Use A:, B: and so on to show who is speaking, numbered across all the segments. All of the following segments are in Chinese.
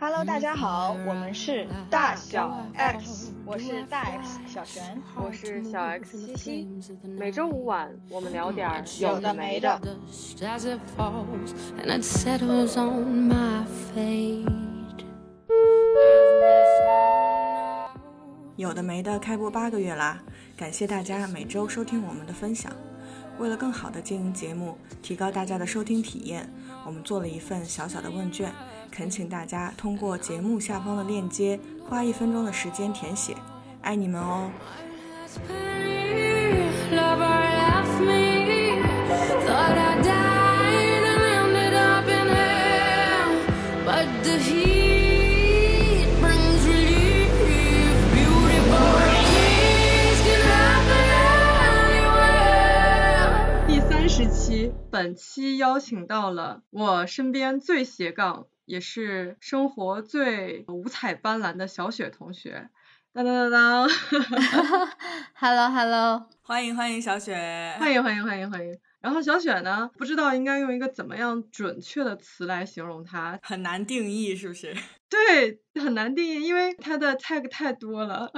A: Hello，大家好，我们是大小 X，我是大 X 小璇，
B: 我是小 X 西西。每周五晚，我们聊点
A: 有的没的。
C: 有的没的开播八个月啦，感谢大家每周收听我们的分享。为了更好的经营节目，提高大家的收听体验，我们做了一份小小的问卷。恳请大家通过节目下方的链接，花一分钟的时间填写，爱你们哦！
B: 第三十期，本期邀请到了我身边最斜杠。也是生活最五彩斑斓的小雪同学，当当当当，
D: Hello Hello，
C: 欢迎欢迎小雪，
B: 欢迎欢迎欢迎欢迎。然后小雪呢，不知道应该用一个怎么样准确的词来形容她，
C: 很难定义是不是？
B: 对，很难定义，因为她的 tag 太多了。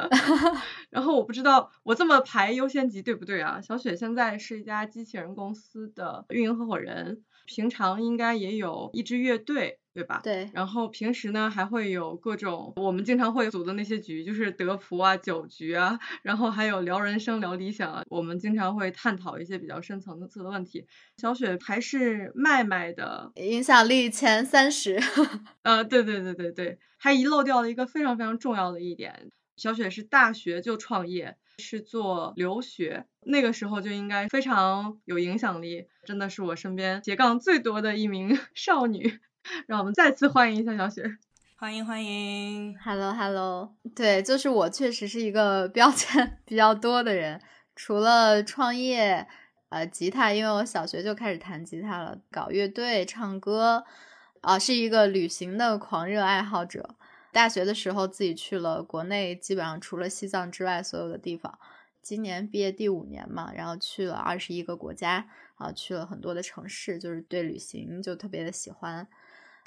B: 然后我不知道我这么排优先级对不对啊？小雪现在是一家机器人公司的运营合伙人，平常应该也有一支乐队。对吧？
D: 对。
B: 然后平时呢，还会有各种我们经常会组的那些局，就是德普啊、酒局啊，然后还有聊人生、聊理想啊。我们经常会探讨一些比较深层次的问题。小雪还是麦麦的
D: 影响力前三十。
B: 呃，对对对对对，还遗漏掉了一个非常非常重要的一点，小雪是大学就创业，是做留学，那个时候就应该非常有影响力，真的是我身边斜杠最多的一名 少女。让我们再次欢迎一下小雪，
C: 欢迎欢迎
D: ，Hello Hello，对，就是我确实是一个标签 比较多的人，除了创业，呃，吉他，因为我小学就开始弹吉他了，搞乐队、唱歌，啊，是一个旅行的狂热爱好者。大学的时候自己去了国内，基本上除了西藏之外所有的地方。今年毕业第五年嘛，然后去了二十一个国家，啊，去了很多的城市，就是对旅行就特别的喜欢。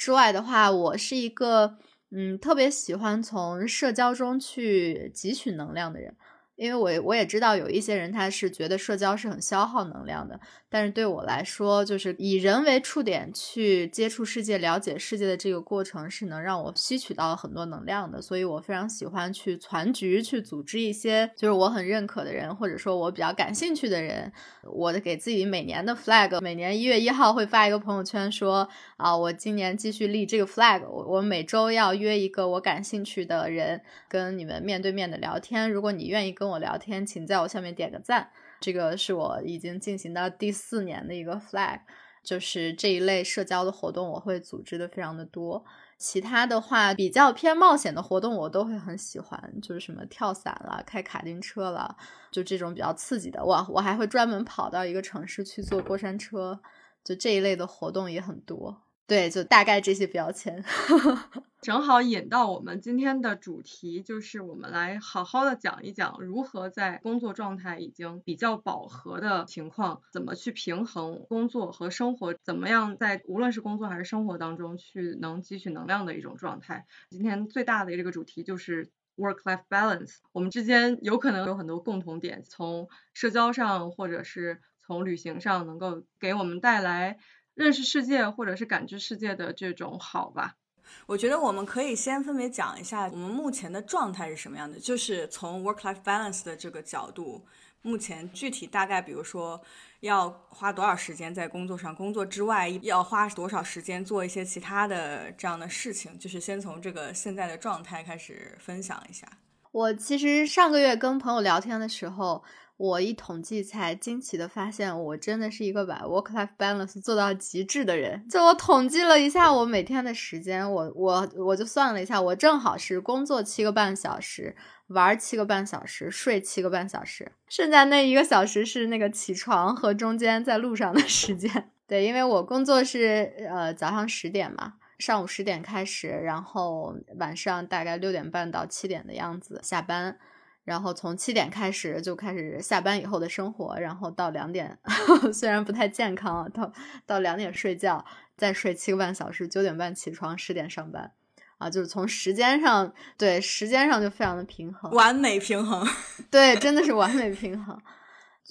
D: 之外的话，我是一个嗯特别喜欢从社交中去汲取能量的人。因为我我也知道有一些人他是觉得社交是很消耗能量的，但是对我来说，就是以人为触点去接触世界、了解世界的这个过程是能让我吸取到很多能量的，所以我非常喜欢去攒局、去组织一些就是我很认可的人，或者说我比较感兴趣的人。我的给自己每年的 flag，每年一月一号会发一个朋友圈说啊，我今年继续立这个 flag，我我每周要约一个我感兴趣的人跟你们面对面的聊天，如果你愿意跟。我我聊天，请在我下面点个赞。这个是我已经进行到第四年的一个 flag，就是这一类社交的活动，我会组织的非常的多。其他的话，比较偏冒险的活动，我都会很喜欢，就是什么跳伞了、开卡丁车了，就这种比较刺激的。我我还会专门跑到一个城市去坐过山车，就这一类的活动也很多。对，就大概这些标签，
B: 正好引到我们今天的主题，就是我们来好好的讲一讲如何在工作状态已经比较饱和的情况，怎么去平衡工作和生活，怎么样在无论是工作还是生活当中去能汲取能量的一种状态。今天最大的这个主题就是 work-life balance，我们之间有可能有很多共同点，从社交上或者是从旅行上，能够给我们带来。认识世界或者是感知世界的这种好吧，
C: 我觉得我们可以先分别讲一下我们目前的状态是什么样的，就是从 work-life balance 的这个角度，目前具体大概，比如说要花多少时间在工作上，工作之外要花多少时间做一些其他的这样的事情，就是先从这个现在的状态开始分享一下。
D: 我其实上个月跟朋友聊天的时候。我一统计才惊奇的发现，我真的是一个把 work-life balance 做到极致的人。就我统计了一下我每天的时间，我我我就算了一下，我正好是工作七个半小时，玩七个半小时，睡七个半小时，剩下那一个小时是那个起床和中间在路上的时间。对，因为我工作是呃早上十点嘛，上午十点开始，然后晚上大概六点半到七点的样子下班。然后从七点开始就开始下班以后的生活，然后到两点，虽然不太健康，到到两点睡觉，再睡七个半小时，九点半起床，十点上班。啊，就是从时间上，对时间上就非常的平衡，
C: 完美平衡。
D: 对，真的是完美平衡。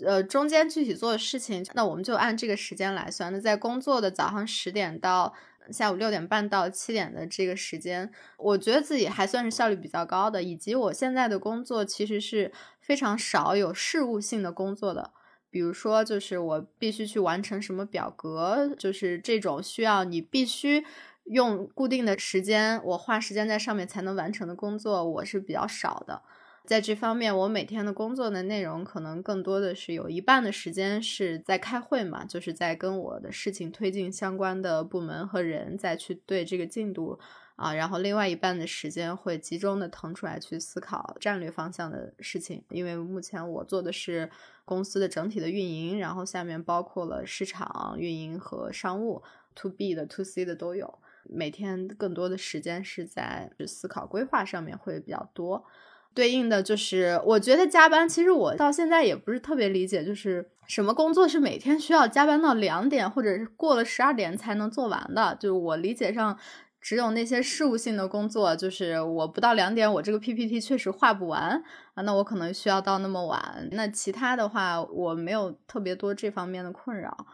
D: 呃，中间具体做的事情，那我们就按这个时间来算。那在工作的早上十点到下午六点半到七点的这个时间，我觉得自己还算是效率比较高的。以及我现在的工作其实是非常少有事务性的工作的，比如说就是我必须去完成什么表格，就是这种需要你必须用固定的时间，我花时间在上面才能完成的工作，我是比较少的。在这方面，我每天的工作的内容可能更多的是有一半的时间是在开会嘛，就是在跟我的事情推进相关的部门和人再去对这个进度啊，然后另外一半的时间会集中的腾出来去思考战略方向的事情。因为目前我做的是公司的整体的运营，然后下面包括了市场运营和商务，to B 的、to C 的都有。每天更多的时间是在思考规划上面会比较多。对应的就是，我觉得加班，其实我到现在也不是特别理解，就是什么工作是每天需要加班到两点，或者是过了十二点才能做完的。就是我理解上，只有那些事务性的工作，就是我不到两点，我这个 PPT 确实画不完啊，那我可能需要到那么晚。那其他的话，我没有特别多这方面的困扰。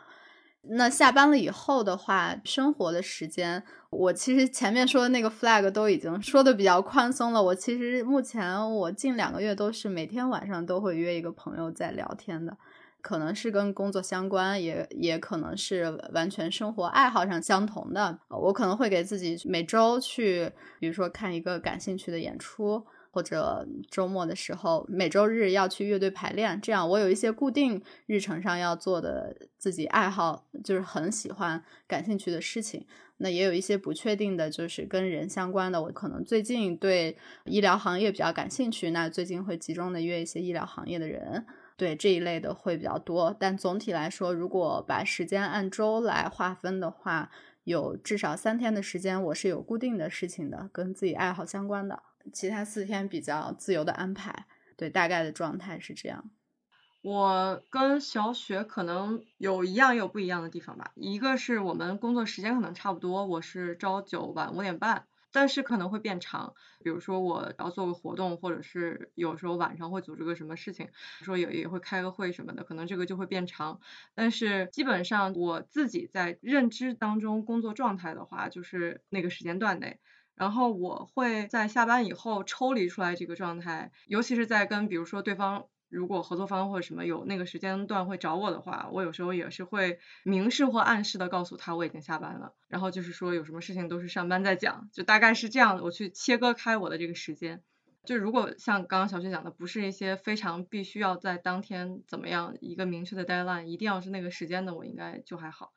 D: 那下班了以后的话，生活的时间，我其实前面说的那个 flag 都已经说的比较宽松了。我其实目前我近两个月都是每天晚上都会约一个朋友在聊天的，可能是跟工作相关，也也可能是完全生活爱好上相同的。我可能会给自己每周去，比如说看一个感兴趣的演出。或者周末的时候，每周日要去乐队排练，这样我有一些固定日程上要做的自己爱好，就是很喜欢、感兴趣的事情。那也有一些不确定的，就是跟人相关的。我可能最近对医疗行业比较感兴趣，那最近会集中的约一些医疗行业的人，对这一类的会比较多。但总体来说，如果把时间按周来划分的话，有至少三天的时间我是有固定的事情的，跟自己爱好相关的。其他四天比较自由的安排，对，大概的状态是这样。
B: 我跟小雪可能有一样也有不一样的地方吧。一个是我们工作时间可能差不多，我是朝九晚五点半，但是可能会变长。比如说我要做个活动，或者是有时候晚上会组织个什么事情，说也也会开个会什么的，可能这个就会变长。但是基本上我自己在认知当中工作状态的话，就是那个时间段内。然后我会在下班以后抽离出来这个状态，尤其是在跟比如说对方如果合作方或者什么有那个时间段会找我的话，我有时候也是会明示或暗示的告诉他我已经下班了，然后就是说有什么事情都是上班再讲，就大概是这样的，我去切割开我的这个时间。就如果像刚刚小雪讲的，不是一些非常必须要在当天怎么样一个明确的 deadline，一定要是那个时间的，我应该就还好。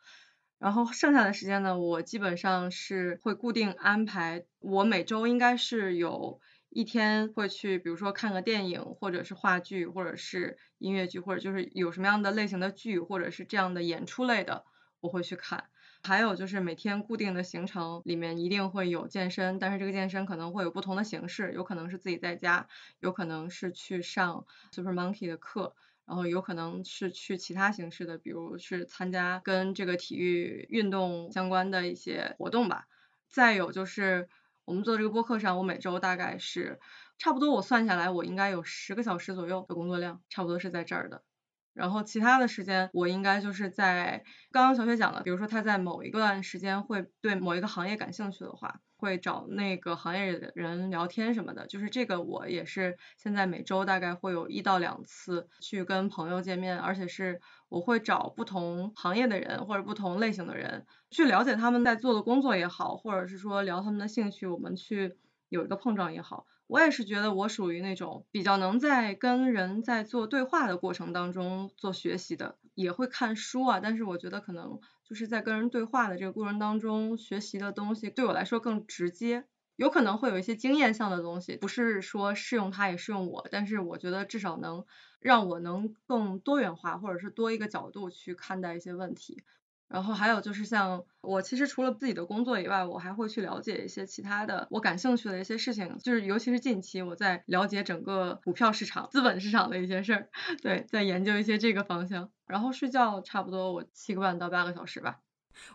B: 然后剩下的时间呢，我基本上是会固定安排。我每周应该是有一天会去，比如说看个电影，或者是话剧，或者是音乐剧，或者就是有什么样的类型的剧，或者是这样的演出类的，我会去看。还有就是每天固定的行程里面一定会有健身，但是这个健身可能会有不同的形式，有可能是自己在家，有可能是去上 Super Monkey 的课。然后有可能是去其他形式的，比如是参加跟这个体育运动相关的一些活动吧。再有就是我们做这个播客上，我每周大概是差不多，我算下来我应该有十个小时左右的工作量，差不多是在这儿的。然后其他的时间，我应该就是在刚刚小雪讲的，比如说他在某一段时间会对某一个行业感兴趣的话，会找那个行业的人聊天什么的。就是这个我也是现在每周大概会有一到两次去跟朋友见面，而且是我会找不同行业的人或者不同类型的人去了解他们在做的工作也好，或者是说聊他们的兴趣，我们去有一个碰撞也好。我也是觉得我属于那种比较能在跟人在做对话的过程当中做学习的，也会看书啊。但是我觉得可能就是在跟人对话的这个过程当中学习的东西对我来说更直接，有可能会有一些经验上的东西，不是说适用他也适用我，但是我觉得至少能让我能更多元化，或者是多一个角度去看待一些问题。然后还有就是像我其实除了自己的工作以外，我还会去了解一些其他的我感兴趣的一些事情，就是尤其是近期我在了解整个股票市场、资本市场的一些事儿，对，在研究一些这个方向。然后睡觉差不多我七个半到八个小时吧，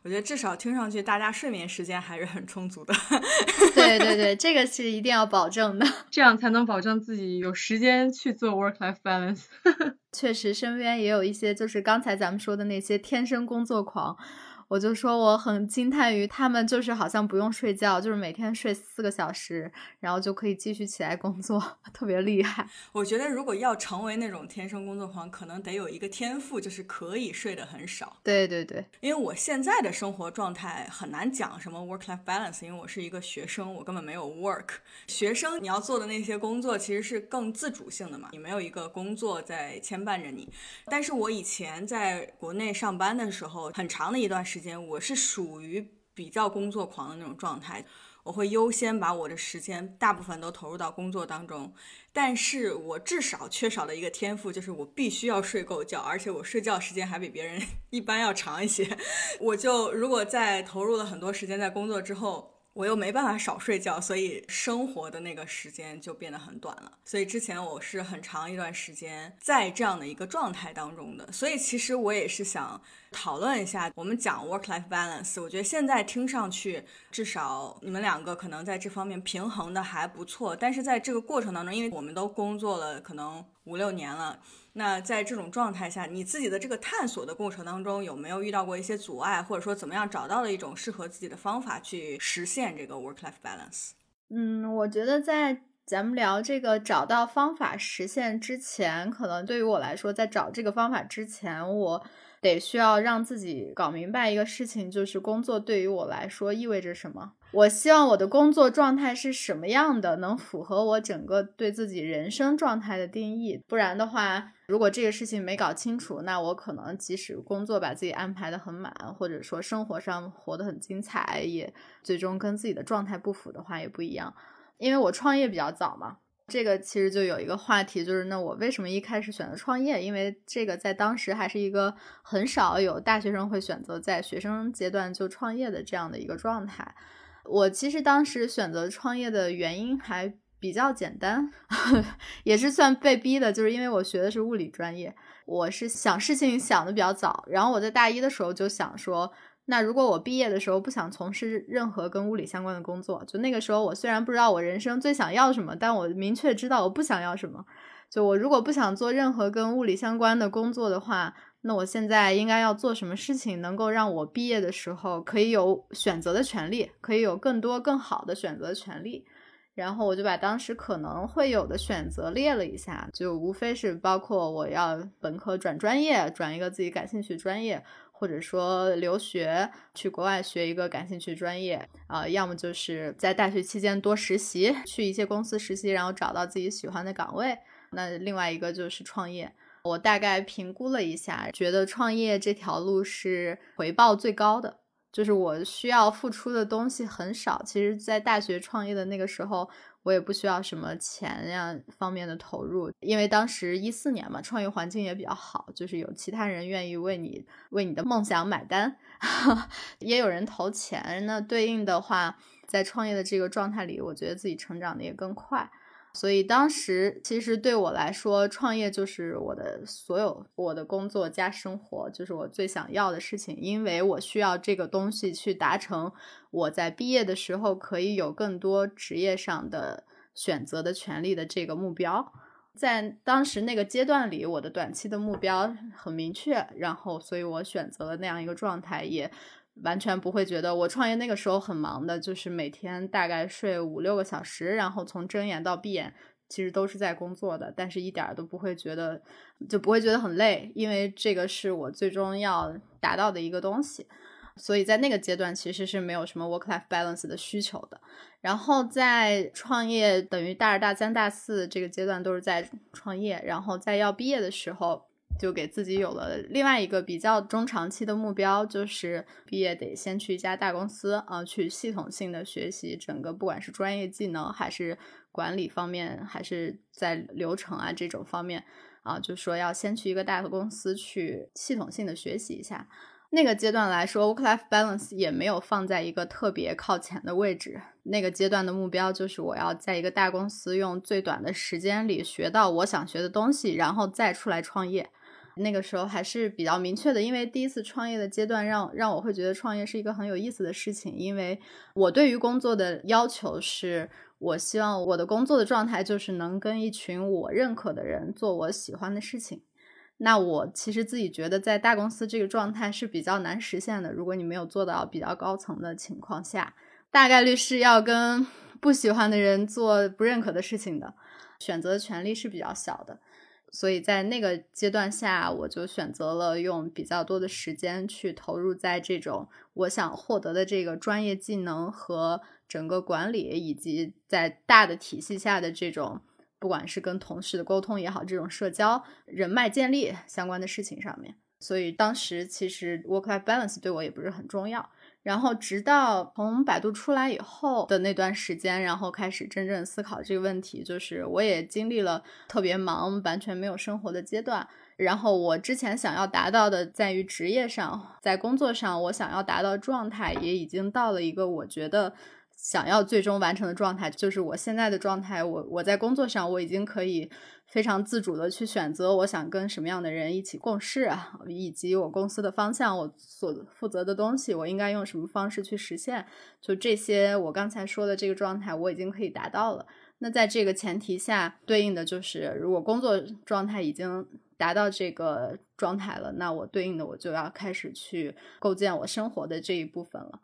C: 我觉得至少听上去大家睡眠时间还是很充足的。
D: 对对对，这个是一定要保证的，
B: 这样才能保证自己有时间去做 work-life balance。
D: 确实，身边也有一些就是刚才咱们说的那些天生工作狂。我就说我很惊叹于他们，就是好像不用睡觉，就是每天睡四个小时，然后就可以继续起来工作，特别厉害。
C: 我觉得如果要成为那种天生工作狂，可能得有一个天赋，就是可以睡得很少。
D: 对对对，
C: 因为我现在的生活状态很难讲什么 work-life balance，因为我是一个学生，我根本没有 work。学生你要做的那些工作其实是更自主性的嘛，你没有一个工作在牵绊着你。但是我以前在国内上班的时候，很长的一段时。时间我是属于比较工作狂的那种状态，我会优先把我的时间大部分都投入到工作当中。但是我至少缺少了一个天赋就是我必须要睡够觉，而且我睡觉时间还比别人 一般要长一些。我就如果在投入了很多时间在工作之后。我又没办法少睡觉，所以生活的那个时间就变得很短了。所以之前我是很长一段时间在这样的一个状态当中的。所以其实我也是想讨论一下，我们讲 work-life balance。我觉得现在听上去，至少你们两个可能在这方面平衡的还不错。但是在这个过程当中，因为我们都工作了可能五六年了。那在这种状态下，你自己的这个探索的过程当中，有没有遇到过一些阻碍，或者说怎么样找到了一种适合自己的方法去实现这个 work-life balance？
D: 嗯，我觉得在咱们聊这个找到方法实现之前，可能对于我来说，在找这个方法之前，我得需要让自己搞明白一个事情，就是工作对于我来说意味着什么。我希望我的工作状态是什么样的，能符合我整个对自己人生状态的定义。不然的话，如果这个事情没搞清楚，那我可能即使工作把自己安排的很满，或者说生活上活得很精彩，也最终跟自己的状态不符的话，也不一样。因为我创业比较早嘛，这个其实就有一个话题，就是那我为什么一开始选择创业？因为这个在当时还是一个很少有大学生会选择在学生阶段就创业的这样的一个状态。我其实当时选择创业的原因还。比较简单，也是算被逼的，就是因为我学的是物理专业，我是想事情想的比较早，然后我在大一的时候就想说，那如果我毕业的时候不想从事任何跟物理相关的工作，就那个时候我虽然不知道我人生最想要什么，但我明确知道我不想要什么，就我如果不想做任何跟物理相关的工作的话，那我现在应该要做什么事情能够让我毕业的时候可以有选择的权利，可以有更多更好的选择权利。然后我就把当时可能会有的选择列了一下，就无非是包括我要本科转专业，转一个自己感兴趣专业，或者说留学去国外学一个感兴趣专业，啊，要么就是在大学期间多实习，去一些公司实习，然后找到自己喜欢的岗位。那另外一个就是创业，我大概评估了一下，觉得创业这条路是回报最高的。就是我需要付出的东西很少，其实，在大学创业的那个时候，我也不需要什么钱呀方面的投入，因为当时一四年嘛，创业环境也比较好，就是有其他人愿意为你为你的梦想买单，也有人投钱，那对应的话，在创业的这个状态里，我觉得自己成长的也更快。所以当时其实对我来说，创业就是我的所有，我的工作加生活，就是我最想要的事情。因为我需要这个东西去达成我在毕业的时候可以有更多职业上的选择的权利的这个目标。在当时那个阶段里，我的短期的目标很明确，然后所以我选择了那样一个状态，也。完全不会觉得我创业那个时候很忙的，就是每天大概睡五六个小时，然后从睁眼到闭眼，其实都是在工作的，但是一点都不会觉得，就不会觉得很累，因为这个是我最终要达到的一个东西，所以在那个阶段其实是没有什么 work life balance 的需求的。然后在创业，等于大二、大三、大四这个阶段都是在创业，然后在要毕业的时候。就给自己有了另外一个比较中长期的目标，就是毕业得先去一家大公司啊，去系统性的学习整个，不管是专业技能还是管理方面，还是在流程啊这种方面啊，就说要先去一个大的公司去系统性的学习一下。那个阶段来说，work-life balance 也没有放在一个特别靠前的位置。那个阶段的目标就是我要在一个大公司用最短的时间里学到我想学的东西，然后再出来创业。那个时候还是比较明确的，因为第一次创业的阶段让让我会觉得创业是一个很有意思的事情，因为我对于工作的要求是，我希望我的工作的状态就是能跟一群我认可的人做我喜欢的事情。那我其实自己觉得在大公司这个状态是比较难实现的，如果你没有做到比较高层的情况下，大概率是要跟 不喜欢的人做不认可的事情的，选择的权利是比较小的。所以在那个阶段下，我就选择了用比较多的时间去投入在这种我想获得的这个专业技能和整个管理，以及在大的体系下的这种。不管是跟同事的沟通也好，这种社交、人脉建立相关的事情上面，所以当时其实 work-life balance 对我也不是很重要。然后直到从百度出来以后的那段时间，然后开始真正思考这个问题，就是我也经历了特别忙、完全没有生活的阶段。然后我之前想要达到的，在于职业上，在工作上，我想要达到状态，也已经到了一个我觉得。想要最终完成的状态，就是我现在的状态。我我在工作上，我已经可以非常自主的去选择我想跟什么样的人一起共事啊，以及我公司的方向，我所负责的东西，我应该用什么方式去实现。就这些，我刚才说的这个状态，我已经可以达到了。那在这个前提下，对应的就是，如果工作状态已经达到这个状态了，那我对应的我就要开始去构建我生活的这一部分了。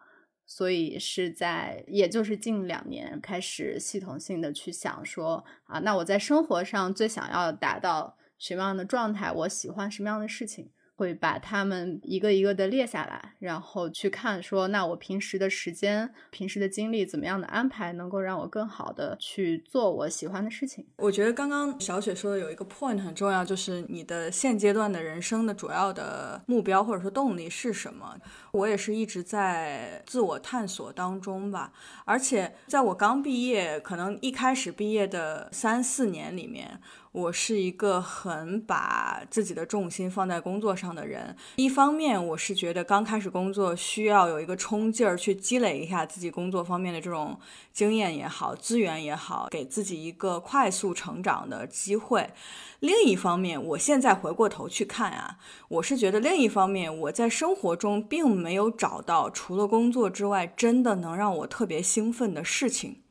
D: 所以是在，也就是近两年开始系统性的去想说啊，那我在生活上最想要达到什么样的状态？我喜欢什么样的事情？会把他们一个一个的列下来，然后去看说，那我平时的时间、平时的精力怎么样的安排，能够让我更好的去做我喜欢的事情。
C: 我觉得刚刚小雪说的有一个 point 很重要，就是你的现阶段的人生的主要的目标或者说动力是什么？我也是一直在自我探索当中吧，而且在我刚毕业，可能一开始毕业的三四年里面。我是一个很把自己的重心放在工作上的人。一方面，我是觉得刚开始工作需要有一个冲劲儿，去积累一下自己工作方面的这种经验也好，资源也好，给自己一个快速成长的机会。另一方面，我现在回过头去看啊，我是觉得另一方面，我在生活中并没有找到除了工作之外，真的能让我特别兴奋的事情。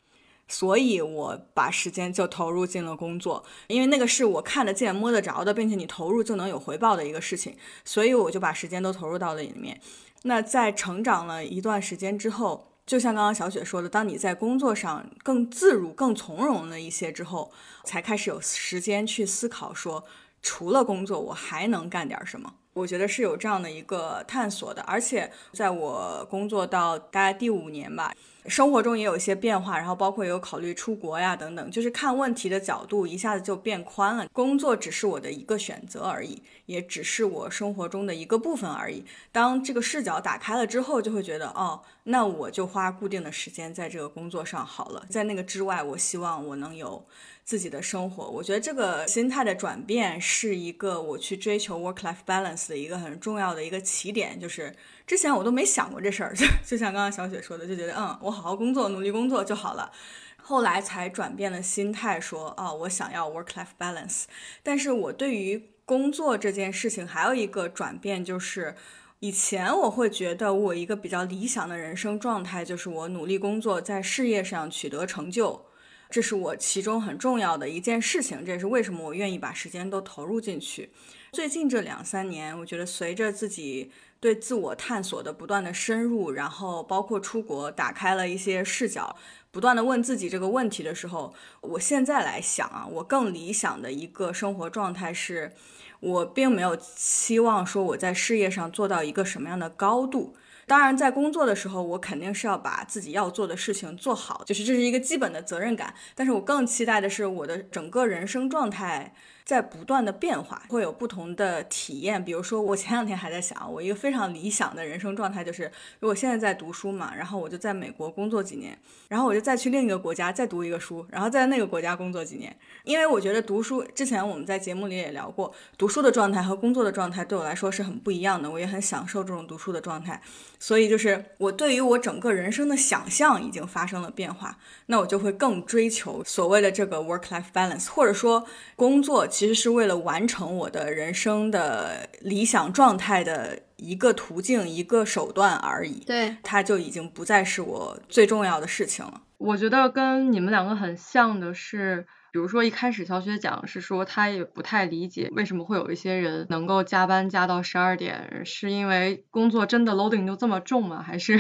C: 所以，我把时间就投入进了工作，因为那个是我看得见、摸得着的，并且你投入就能有回报的一个事情，所以我就把时间都投入到了里面。那在成长了一段时间之后，就像刚刚小雪说的，当你在工作上更自如、更从容了一些之后，才开始有时间去思考说，除了工作，我还能干点什么？我觉得是有这样的一个探索的，而且在我工作到大概第五年吧。生活中也有一些变化，然后包括有考虑出国呀等等，就是看问题的角度一下子就变宽了。工作只是我的一个选择而已，也只是我生活中的一个部分而已。当这个视角打开了之后，就会觉得哦，那我就花固定的时间在这个工作上好了。在那个之外，我希望我能有自己的生活。我觉得这个心态的转变是一个我去追求 work-life balance 的一个很重要的一个起点，就是。之前我都没想过这事儿，就就像刚刚小雪说的，就觉得嗯，我好好工作，努力工作就好了。后来才转变了心态，说哦，我想要 work-life balance。但是我对于工作这件事情还有一个转变，就是以前我会觉得我一个比较理想的人生状态，就是我努力工作，在事业上取得成就，这是我其中很重要的一件事情。这也是为什么我愿意把时间都投入进去。最近这两三年，我觉得随着自己。对自我探索的不断的深入，然后包括出国，打开了一些视角，不断的问自己这个问题的时候，我现在来想啊，我更理想的一个生活状态是，我并没有期望说我在事业上做到一个什么样的高度。当然，在工作的时候，我肯定是要把自己要做的事情做好，就是这是一个基本的责任感。但是我更期待的是我的整个人生状态。在不断的变化，会有不同的体验。比如说，我前两天还在想，我一个非常理想的人生状态就是，如果现在在读书嘛，然后我就在美国工作几年，然后我就再去另一个国家再读一个书，然后在那个国家工作几年。因为我觉得读书，之前我们在节目里也聊过，读书的状态和工作的状态对我来说是很不一样的，我也很享受这种读书的状态。所以就是我对于我整个人生的想象已经发生了变化，那我就会更追求所谓的这个 work-life balance，或者说工作。其实是为了完成我的人生的理想状态的一个途径、一个手段而已。
D: 对，
C: 它就已经不再是我最重要的事情了。
B: 我觉得跟你们两个很像的是。比如说一开始小雪讲是说她也不太理解为什么会有一些人能够加班加到十二点，是因为工作真的 loading 就这么重吗？还是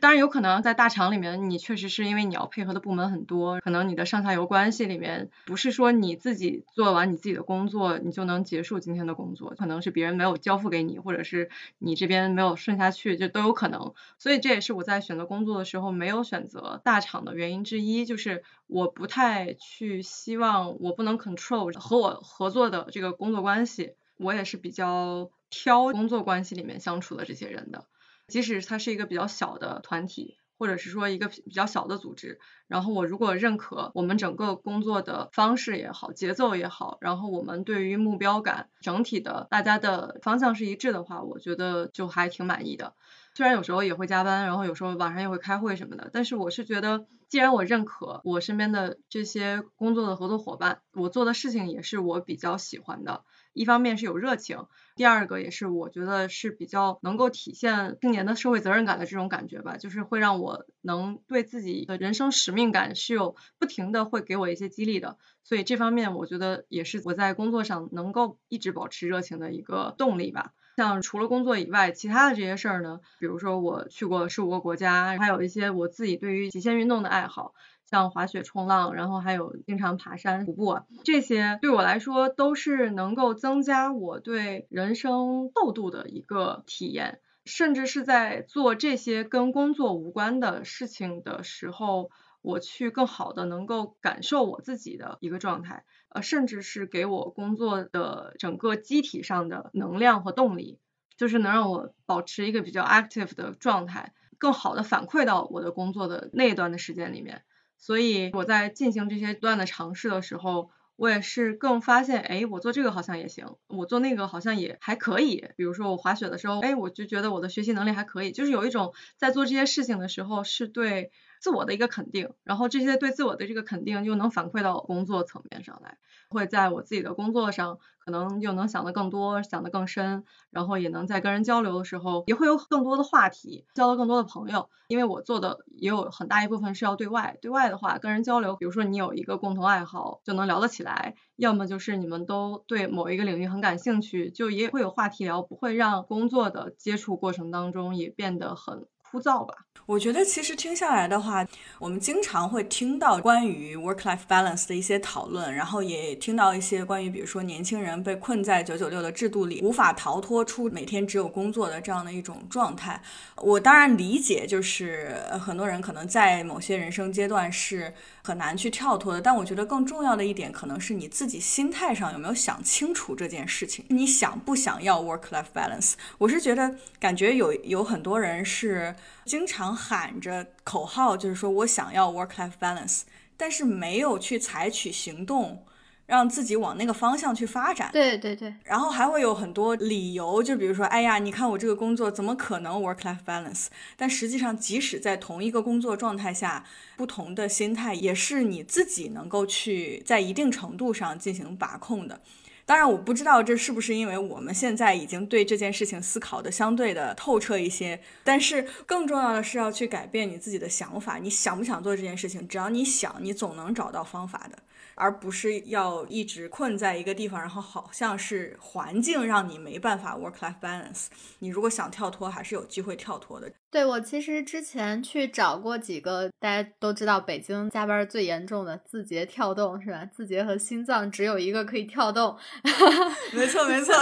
B: 当然有可能在大厂里面你确实是因为你要配合的部门很多，可能你的上下游关系里面不是说你自己做完你自己的工作你就能结束今天的工作，可能是别人没有交付给你，或者是你这边没有顺下去，就都有可能。所以这也是我在选择工作的时候没有选择大厂的原因之一，就是我不太去。希望我不能 control 和我合作的这个工作关系，我也是比较挑工作关系里面相处的这些人的，即使它是一个比较小的团体，或者是说一个比较小的组织，然后我如果认可我们整个工作的方式也好，节奏也好，然后我们对于目标感整体的大家的方向是一致的话，我觉得就还挺满意的。虽然有时候也会加班，然后有时候晚上也会开会什么的，但是我是觉得，既然我认可我身边的这些工作的合作伙伴，我做的事情也是我比较喜欢的，一方面是有热情，第二个也是我觉得是比较能够体现青年的社会责任感的这种感觉吧，就是会让我能对自己的人生使命感是有不停的会给我一些激励的，所以这方面我觉得也是我在工作上能够一直保持热情的一个动力吧。像除了工作以外，其他的这些事儿呢，比如说我去过十五个国家，还有一些我自己对于极限运动的爱好，像滑雪、冲浪，然后还有经常爬山、徒步啊，这些对我来说都是能够增加我对人生厚度的一个体验，甚至是在做这些跟工作无关的事情的时候，我去更好的能够感受我自己的一个状态。呃，甚至是给我工作的整个机体上的能量和动力，就是能让我保持一个比较 active 的状态，更好的反馈到我的工作的那一段的时间里面。所以我在进行这些段的尝试的时候，我也是更发现，哎，我做这个好像也行，我做那个好像也还可以。比如说我滑雪的时候，哎，我就觉得我的学习能力还可以，就是有一种在做这些事情的时候是对。自我的一个肯定，然后这些对自我的这个肯定又能反馈到工作层面上来，会在我自己的工作上可能又能想得更多，想得更深，然后也能在跟人交流的时候也会有更多的话题，交到更多的朋友。因为我做的也有很大一部分是要对外，对外的话跟人交流，比如说你有一个共同爱好就能聊得起来，要么就是你们都对某一个领域很感兴趣，就也会有话题聊，不会让工作的接触过程当中也变得很。枯燥吧？
C: 我觉得其实听下来的话，我们经常会听到关于 work-life balance 的一些讨论，然后也听到一些关于，比如说年轻人被困在九九六的制度里，无法逃脱出每天只有工作的这样的一种状态。我当然理解，就是很多人可能在某些人生阶段是很难去跳脱的。但我觉得更重要的一点，可能是你自己心态上有没有想清楚这件事情，你想不想要 work-life balance？我是觉得，感觉有有很多人是。经常喊着口号，就是说我想要 work-life balance，但是没有去采取行动，让自己往那个方向去发展。
D: 对对对。
C: 然后还会有很多理由，就比如说，哎呀，你看我这个工作怎么可能 work-life balance？但实际上，即使在同一个工作状态下，不同的心态也是你自己能够去在一定程度上进行把控的。当然，我不知道这是不是因为我们现在已经对这件事情思考的相对的透彻一些。但是更重要的是要去改变你自己的想法。你想不想做这件事情？只要你想，你总能找到方法的。而不是要一直困在一个地方，然后好像是环境让你没办法 work life balance。你如果想跳脱，还是有机会跳脱的。
D: 对我其实之前去找过几个，大家都知道北京加班最严重的字节跳动是吧？字节和心脏只有一个可以跳动。
C: 没错没错。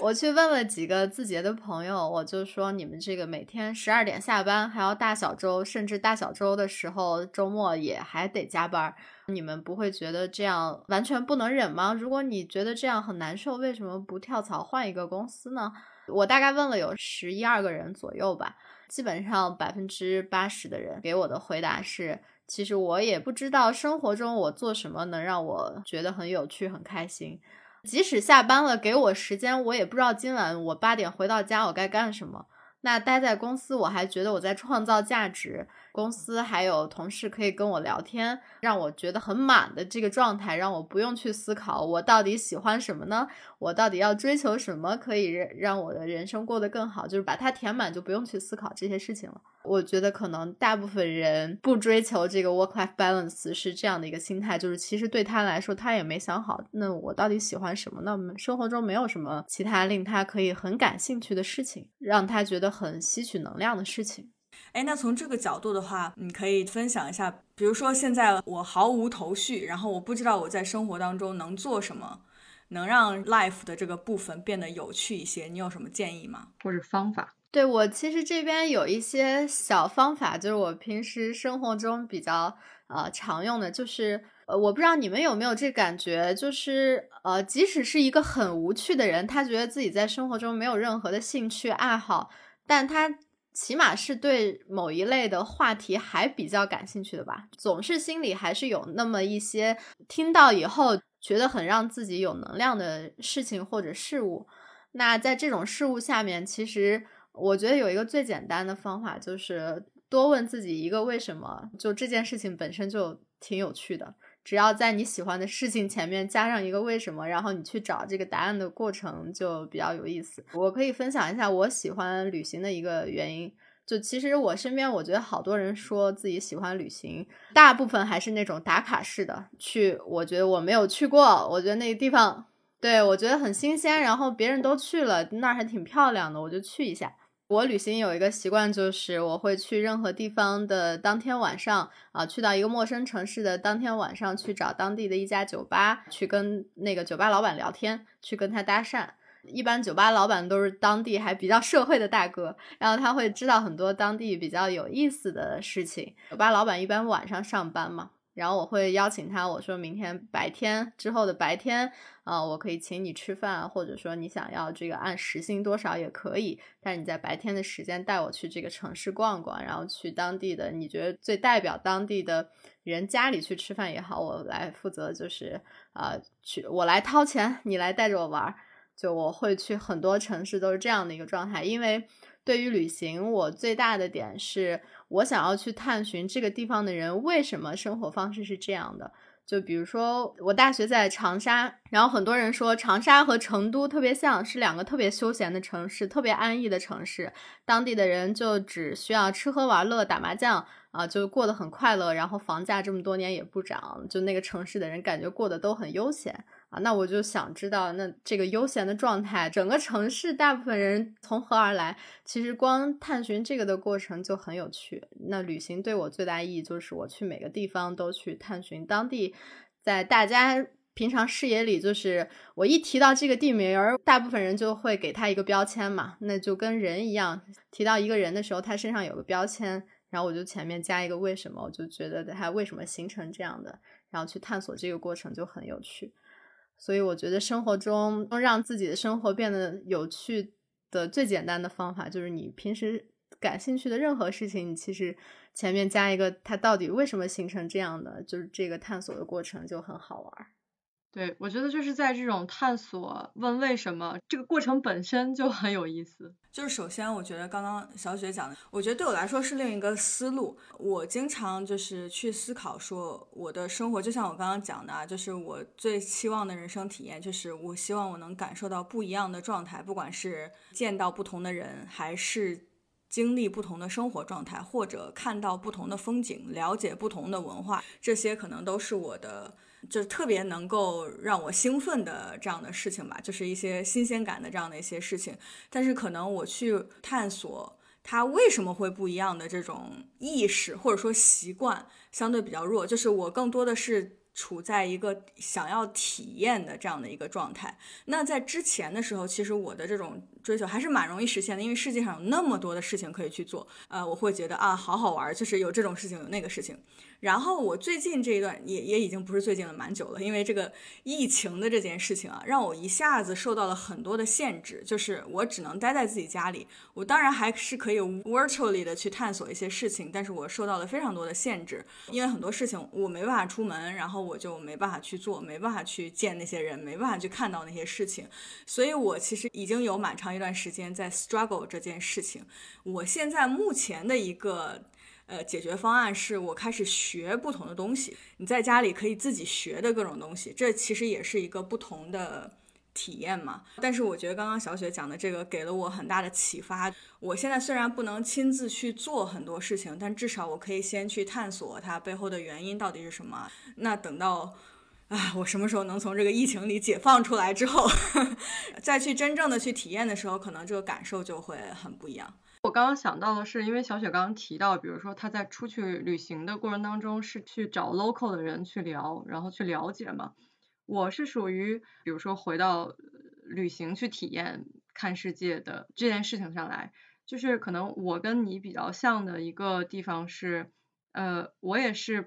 D: 我去问了几个字节的朋友，我就说你们这个每天十二点下班，还要大小周，甚至大小周的时候，周末也还得加班。你们不会觉得这样完全不能忍吗？如果你觉得这样很难受，为什么不跳槽换一个公司呢？我大概问了有十一二个人左右吧，基本上百分之八十的人给我的回答是：其实我也不知道生活中我做什么能让我觉得很有趣、很开心。即使下班了给我时间，我也不知道今晚我八点回到家我该干什么。那待在公司，我还觉得我在创造价值。公司还有同事可以跟我聊天，让我觉得很满的这个状态，让我不用去思考我到底喜欢什么呢？我到底要追求什么可以让我的人生过得更好？就是把它填满，就不用去思考这些事情了。我觉得可能大部分人不追求这个 work-life balance 是这样的一个心态，就是其实对他来说，他也没想好，那我到底喜欢什么呢？生活中没有什么其他令他可以很感兴趣的事情，让他觉得很吸取能量的事情。
C: 哎，那从这个角度的话，你可以分享一下，比如说现在我毫无头绪，然后我不知道我在生活当中能做什么，能让 life 的这个部分变得有趣一些，你有什么建议吗？
B: 或者方法？
D: 对我其实这边有一些小方法，就是我平时生活中比较呃常用的，就是呃我不知道你们有没有这感觉，就是呃即使是一个很无趣的人，他觉得自己在生活中没有任何的兴趣爱好，但他。起码是对某一类的话题还比较感兴趣的吧，总是心里还是有那么一些听到以后觉得很让自己有能量的事情或者事物。那在这种事物下面，其实我觉得有一个最简单的方法，就是多问自己一个为什么，就这件事情本身就挺有趣的。只要在你喜欢的事情前面加上一个为什么，然后你去找这个答案的过程就比较有意思。我可以分享一下我喜欢旅行的一个原因。就其实我身边，我觉得好多人说自己喜欢旅行，大部分还是那种打卡式的去。我觉得我没有去过，我觉得那个地方对我觉得很新鲜，然后别人都去了，那儿还挺漂亮的，我就去一下。我旅行有一个习惯，就是我会去任何地方的当天晚上啊，去到一个陌生城市的当天晚上，去找当地的一家酒吧，去跟那个酒吧老板聊天，去跟他搭讪。一般酒吧老板都是当地还比较社会的大哥，然后他会知道很多当地比较有意思的事情。酒吧老板一般晚上上班嘛。然后我会邀请他，我说明天白天之后的白天，啊，我可以请你吃饭，或者说你想要这个按时薪多少也可以，但是你在白天的时间带我去这个城市逛逛，然后去当地的你觉得最代表当地的人家里去吃饭也好，我来负责就是啊，去我来掏钱，你来带着我玩，就我会去很多城市都是这样的一个状态，因为对于旅行，我最大的点是。我想要去探寻这个地方的人为什么生活方式是这样的。就比如说，我大学在长沙，然后很多人说长沙和成都特别像，是两个特别休闲的城市，特别安逸的城市。当地的人就只需要吃喝玩乐、打麻将啊，就过得很快乐。然后房价这么多年也不涨，就那个城市的人感觉过得都很悠闲。啊，那我就想知道，那这个悠闲的状态，整个城市大部分人从何而来？其实光探寻这个的过程就很有趣。那旅行对我最大意义就是我去每个地方都去探寻当地，在大家平常视野里，就是我一提到这个地名儿，大部分人就会给他一个标签嘛，那就跟人一样，提到一个人的时候，他身上有个标签，然后我就前面加一个为什么，我就觉得他为什么形成这样的，然后去探索这个过程就很有趣。所以我觉得生活中让自己的生活变得有趣的最简单的方法，就是你平时感兴趣的任何事情，你其实前面加一个它到底为什么形成这样的，就是这个探索的过程就很好玩。
B: 对，我觉得就是在这种探索问为什么这个过程本身就很有意思。
C: 就是首先，我觉得刚刚小雪讲的，我觉得对我来说是另一个思路。我经常就是去思考说，我的生活就像我刚刚讲的啊，就是我最期望的人生体验，就是我希望我能感受到不一样的状态，不管是见到不同的人，还是经历不同的生活状态，或者看到不同的风景，了解不同的文化，这些可能都是我的。就特别能够让我兴奋的这样的事情吧，就是一些新鲜感的这样的一些事情。但是可能我去探索它为什么会不一样的这种意识或者说习惯相对比较弱，就是我更多的是处在一个想要体验的这样的一个状态。那在之前的时候，其实我的这种追求还是蛮容易实现的，因为世界上有那么多的事情可以去做。呃，我会觉得啊，好好玩，就是有这种事情，有那个事情。然后我最近这一段也也已经不是最近了，蛮久了，因为这个疫情的这件事情啊，让我一下子受到了很多的限制，就是我只能待在自己家里。我当然还是可以 virtually 的去探索一些事情，但是我受到了非常多的限制，因为很多事情我没办法出门，然后我就没办法去做，没办法去见那些人，没办法去看到那些事情。所以我其实已经有蛮长一段时间在 struggle 这件事情。我现在目前的一个呃解决方案是我开始学不同的东西。你在家里可以自己学的各种东西，这其实也是一个不同的。体验嘛，但是我觉得刚刚小雪讲的这个给了我很大的启发。我现在虽然不能亲自去做很多事情，但至少我可以先去探索它背后的原因到底是什么。那等到，啊，我什么时候能从这个疫情里解放出来之后，再去真正的去体验的时候，可能这个感受就会很不一样。
B: 我刚刚想到的是，因为小雪刚刚提到，比如说她在出去旅行的过程当中是去找 local 的人去聊，然后去了解嘛。我是属于，比如说回到旅行去体验看世界的这件事情上来，就是可能我跟你比较像的一个地方是，呃，我也是，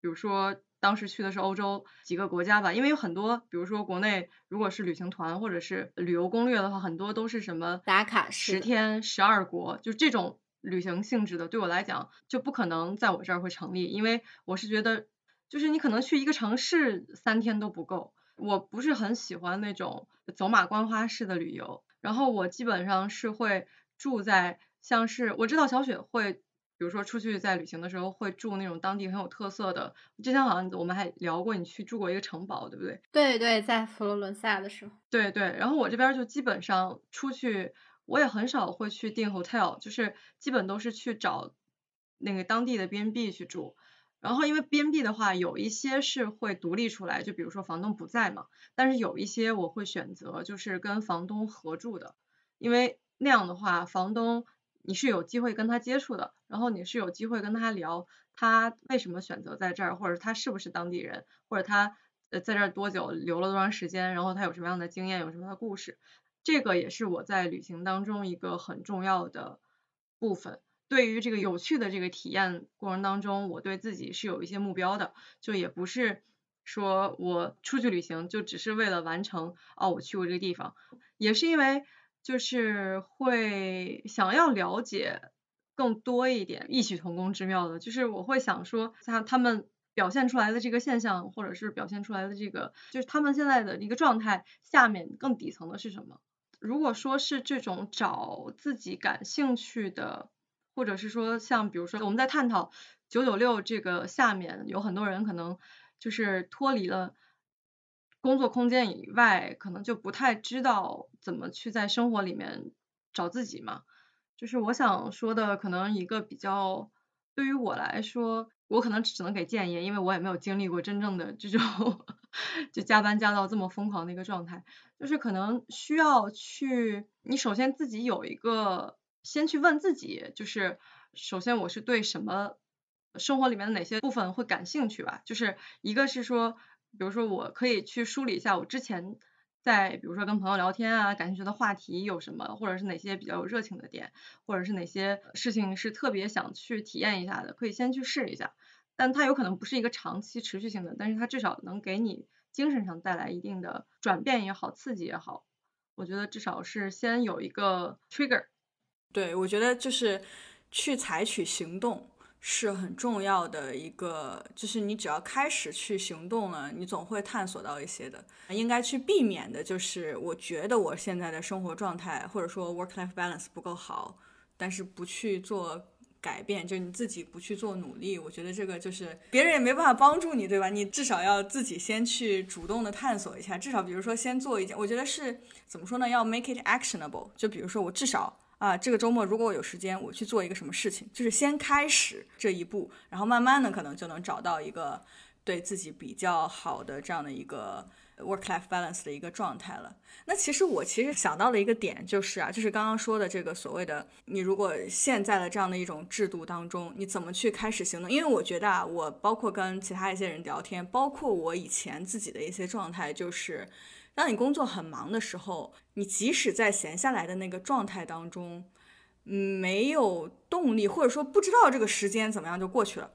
B: 比如说当时去的是欧洲几个国家吧，因为有很多，比如说国内如果是旅行团或者是旅游攻略的话，很多都是什么
D: 打卡
B: 十天十二国，就这种旅行性质的，对我来讲就不可能在我这儿会成立，因为我是觉得。就是你可能去一个城市三天都不够，我不是很喜欢那种走马观花式的旅游。然后我基本上是会住在像是我知道小雪会，比如说出去在旅行的时候会住那种当地很有特色的。之前好像我们还聊过，你去住过一个城堡，对不对？
D: 对对，在佛罗伦萨的时候。
B: 对对，然后我这边就基本上出去，我也很少会去订 hotel，就是基本都是去找那个当地的 B&B 去住。然后因为 B N B 的话，有一些是会独立出来，就比如说房东不在嘛，但是有一些我会选择就是跟房东合住的，因为那样的话，房东你是有机会跟他接触的，然后你是有机会跟他聊他为什么选择在这儿，或者他是不是当地人，或者他呃在这儿多久，留了多长时间，然后他有什么样的经验，有什么样的故事，这个也是我在旅行当中一个很重要的部分。对于这个有趣的这个体验过程当中，我对自己是有一些目标的，就也不是说我出去旅行就只是为了完成哦我去过这个地方，也是因为就是会想要了解更多一点异曲同工之妙的，就是我会想说他他们表现出来的这个现象，或者是表现出来的这个就是他们现在的一个状态下面更底层的是什么？如果说是这种找自己感兴趣的。或者是说，像比如说，我们在探讨九九六这个下面，有很多人可能就是脱离了工作空间以外，可能就不太知道怎么去在生活里面找自己嘛。就是我想说的，可能一个比较对于我来说，我可能只能给建议，因为我也没有经历过真正的这种 就加班加到这么疯狂的一个状态。就是可能需要去，你首先自己有一个。先去问自己，就是首先我是对什么生活里面的哪些部分会感兴趣吧？就是一个是说，比如说我可以去梳理一下我之前在比如说跟朋友聊天啊，感兴趣的话题有什么，或者是哪些比较有热情的点，或者是哪些事情是特别想去体验一下的，可以先去试一下。但它有可能不是一个长期持续性的，但是它至少能给你精神上带来一定的转变也好，刺激也好，我觉得至少是先有一个 trigger。
C: 对，我觉得就是去采取行动是很重要的一个，就是你只要开始去行动了，你总会探索到一些的。应该去避免的就是，我觉得我现在的生活状态或者说 work-life balance 不够好，但是不去做改变，就你自己不去做努力，我觉得这个就是别人也没办法帮助你，对吧？你至少要自己先去主动的探索一下，至少比如说先做一件，我觉得是怎么说呢？要 make it actionable，就比如说我至少。啊，这个周末如果我有时间，我去做一个什么事情，就是先开始这一步，然后慢慢的可能就能找到一个对自己比较好的这样的一个 work-life balance 的一个状态了。那其实我其实想到的一个点就是啊，就是刚刚说的这个所谓的，你如果现在的这样的一种制度当中，你怎么去开始行动？因为我觉得啊，我包括跟其他一些人聊天，包括我以前自己的一些状态，就是。当你工作很忙的时候，你即使在闲下来的那个状态当中，没有动力，或者说不知道这个时间怎么样就过去了。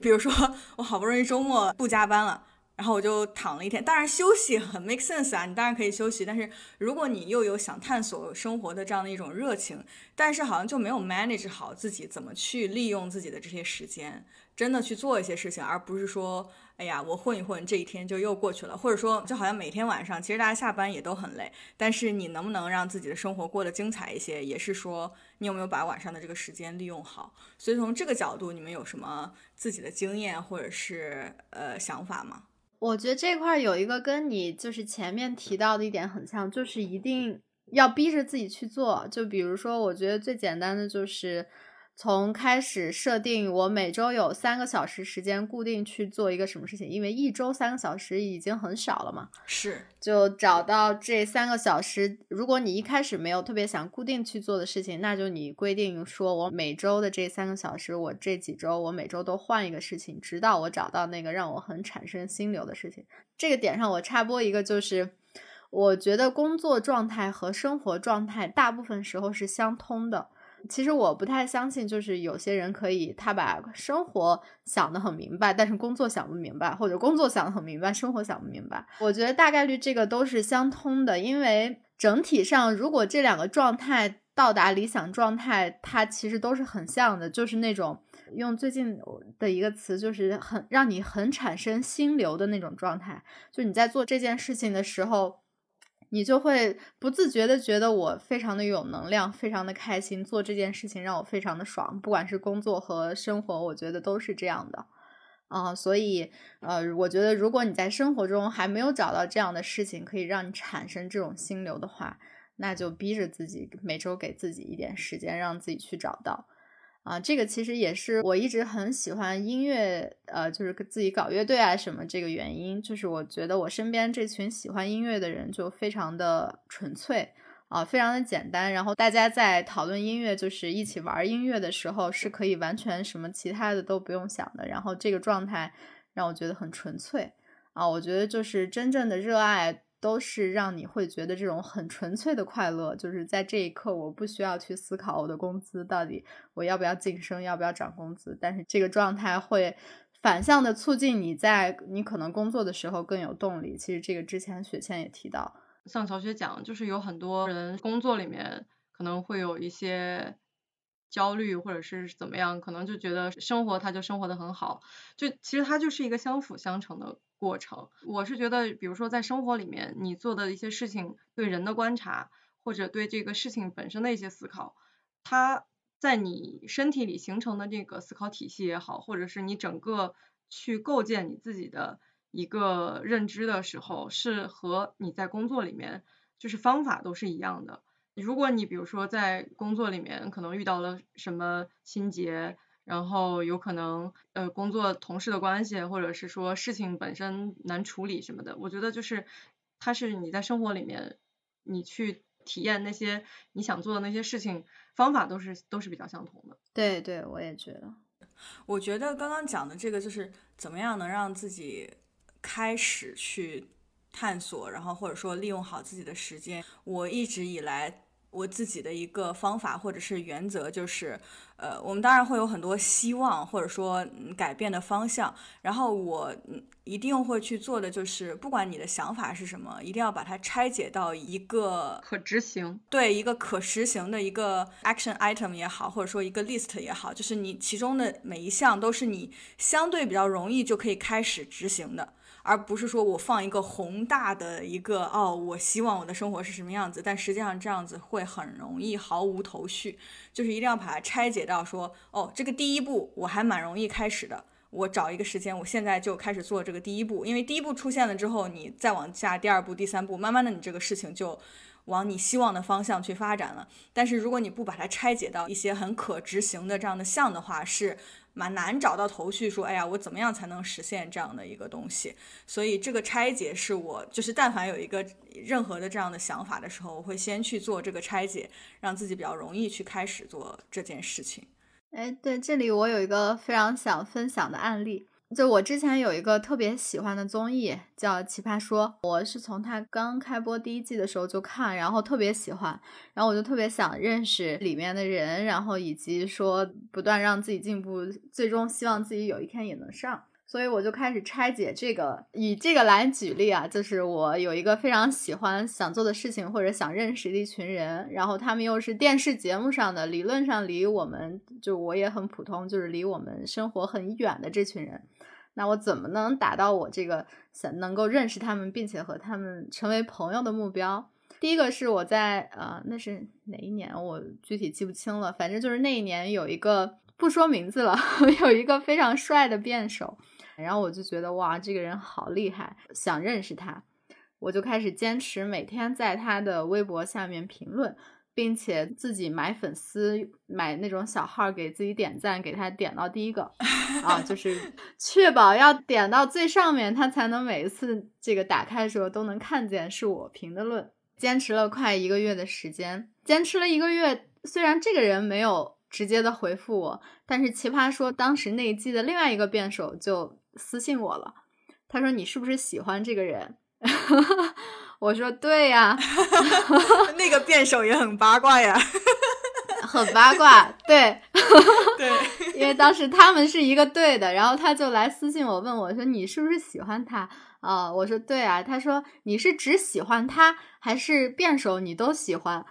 C: 比如说，我好不容易周末不加班了，然后我就躺了一天。当然休息很 make sense 啊，你当然可以休息。但是如果你又有想探索生活的这样的一种热情，但是好像就没有 manage 好自己怎么去利用自己的这些时间，真的去做一些事情，而不是说。哎呀，我混一混，这一天就又过去了。或者说，就好像每天晚上，其实大家下班也都很累，但是你能不能让自己的生活过得精彩一些，也是说你有没有把晚上的这个时间利用好。所以从这个角度，你们有什么自己的经验或者是呃想法吗？
D: 我觉得这块有一个跟你就是前面提到的一点很像，就是一定要逼着自己去做。就比如说，我觉得最简单的就是。从开始设定我每周有三个小时时间固定去做一个什么事情，因为一周三个小时已经很少了嘛。
C: 是，
D: 就找到这三个小时。如果你一开始没有特别想固定去做的事情，那就你规定说，我每周的这三个小时，我这几周我每周都换一个事情，直到我找到那个让我很产生心流的事情。这个点上，我插播一个，就是我觉得工作状态和生活状态大部分时候是相通的。其实我不太相信，就是有些人可以他把生活想得很明白，但是工作想不明白，或者工作想得很明白，生活想不明白。我觉得大概率这个都是相通的，因为整体上，如果这两个状态到达理想状态，它其实都是很像的，就是那种用最近的一个词，就是很让你很产生心流的那种状态，就你在做这件事情的时候。你就会不自觉的觉得我非常的有能量，非常的开心，做这件事情让我非常的爽，不管是工作和生活，我觉得都是这样的，啊，所以呃，我觉得如果你在生活中还没有找到这样的事情可以让你产生这种心流的话，那就逼着自己每周给自己一点时间，让自己去找到。啊，这个其实也是我一直很喜欢音乐，呃，就是自己搞乐队啊什么这个原因，就是我觉得我身边这群喜欢音乐的人就非常的纯粹啊，非常的简单，然后大家在讨论音乐，就是一起玩音乐的时候是可以完全什么其他的都不用想的，然后这个状态让我觉得很纯粹。啊，我觉得就是真正的热爱。都是让你会觉得这种很纯粹的快乐，就是在这一刻，我不需要去思考我的工资到底我要不要晋升，要不要涨工资。但是这个状态会反向的促进你在你可能工作的时候更有动力。其实这个之前雪倩也提到，
B: 像小雪讲，就是有很多人工作里面可能会有一些焦虑或者是怎么样，可能就觉得生活他就生活的很好，就其实它就是一个相辅相成的。过程，我是觉得，比如说在生活里面，你做的一些事情，对人的观察，或者对这个事情本身的一些思考，它在你身体里形成的这个思考体系也好，或者是你整个去构建你自己的一个认知的时候，是和你在工作里面就是方法都是一样的。如果你比如说在工作里面可能遇到了什么心结，然后有可能呃工作同事的关系，或者是说事情本身难处理什么的，我觉得就是它是你在生活里面你去体验那些你想做的那些事情方法都是都是比较相同的。
D: 对对，我也觉得。
C: 我觉得刚刚讲的这个就是怎么样能让自己开始去探索，然后或者说利用好自己的时间。我一直以来。我自己的一个方法或者是原则就是，呃，我们当然会有很多希望或者说改变的方向，然后我一定会去做的就是，不管你的想法是什么，一定要把它拆解到一个
B: 可执行，
C: 对，一个可实行的一个 action item 也好，或者说一个 list 也好，就是你其中的每一项都是你相对比较容易就可以开始执行的。而不是说我放一个宏大的一个哦，我希望我的生活是什么样子，但实际上这样子会很容易毫无头绪。就是一定要把它拆解到说，哦，这个第一步我还蛮容易开始的，我找一个时间，我现在就开始做这个第一步。因为第一步出现了之后，你再往下第二步、第三步，慢慢的你这个事情就往你希望的方向去发展了。但是如果你不把它拆解到一些很可执行的这样的项的话，是。蛮难找到头绪，说，哎呀，我怎么样才能实现这样的一个东西？所以这个拆解是我，就是但凡有一个任何的这样的想法的时候，我会先去做这个拆解，让自己比较容易去开始做这件事情。
D: 哎，对，这里我有一个非常想分享的案例。就我之前有一个特别喜欢的综艺叫《奇葩说》，我是从它刚开播第一季的时候就看，然后特别喜欢，然后我就特别想认识里面的人，然后以及说不断让自己进步，最终希望自己有一天也能上。所以我就开始拆解这个，以这个来举例啊，就是我有一个非常喜欢想做的事情，或者想认识的一群人，然后他们又是电视节目上的，理论上离我们就我也很普通，就是离我们生活很远的这群人，那我怎么能达到我这个想能够认识他们，并且和他们成为朋友的目标？第一个是我在呃，那是哪一年？我具体记不清了，反正就是那一年有一个不说名字了，有一个非常帅的辩手。然后我就觉得哇，这个人好厉害，想认识他，我就开始坚持每天在他的微博下面评论，并且自己买粉丝，买那种小号给自己点赞，给他点到第一个 啊，就是确保要点到最上面，他才能每一次这个打开的时候都能看见是我评的论。坚持了快一个月的时间，坚持了一个月，虽然这个人没有直接的回复我，但是奇葩说当时那一季的另外一个辩手就。私信我了，他说你是不是喜欢这个人？我说对呀
C: 那个辩手也很八卦呀，
D: 很八卦，对
C: 对，
D: 因为当时他们是一个队的，然后他就来私信我问我说你是不是喜欢他啊？我说对啊，他说你是只喜欢他还是辩手你都喜欢？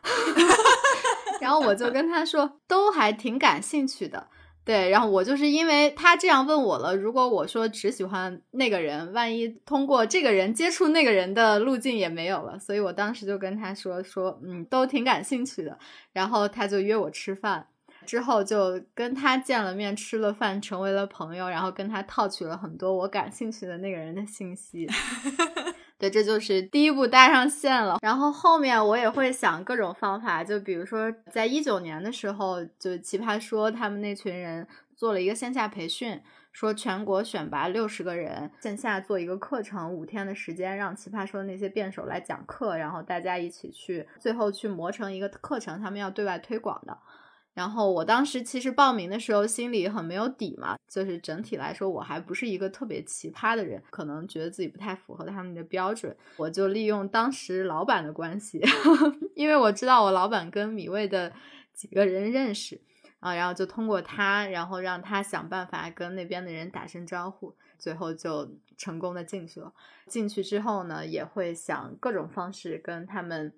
D: 然后我就跟他说都还挺感兴趣的。对，然后我就是因为他这样问我了，如果我说只喜欢那个人，万一通过这个人接触那个人的路径也没有了，所以我当时就跟他说说，嗯，都挺感兴趣的。然后他就约我吃饭，之后就跟他见了面，吃了饭，成为了朋友，然后跟他套取了很多我感兴趣的那个人的信息。对，这就是第一步搭上线了。然后后面我也会想各种方法，就比如说在一九年的时候，就奇葩说他们那群人做了一个线下培训，说全国选拔六十个人，线下做一个课程，五天的时间，让奇葩说的那些辩手来讲课，然后大家一起去，最后去磨成一个课程，他们要对外推广的。然后我当时其实报名的时候心里很没有底嘛，就是整体来说我还不是一个特别奇葩的人，可能觉得自己不太符合他们的标准，我就利用当时老板的关系，因为我知道我老板跟米味的几个人认识啊，然后就通过他，然后让他想办法跟那边的人打声招呼，最后就成功的进去了。进去之后呢，也会想各种方式跟他们。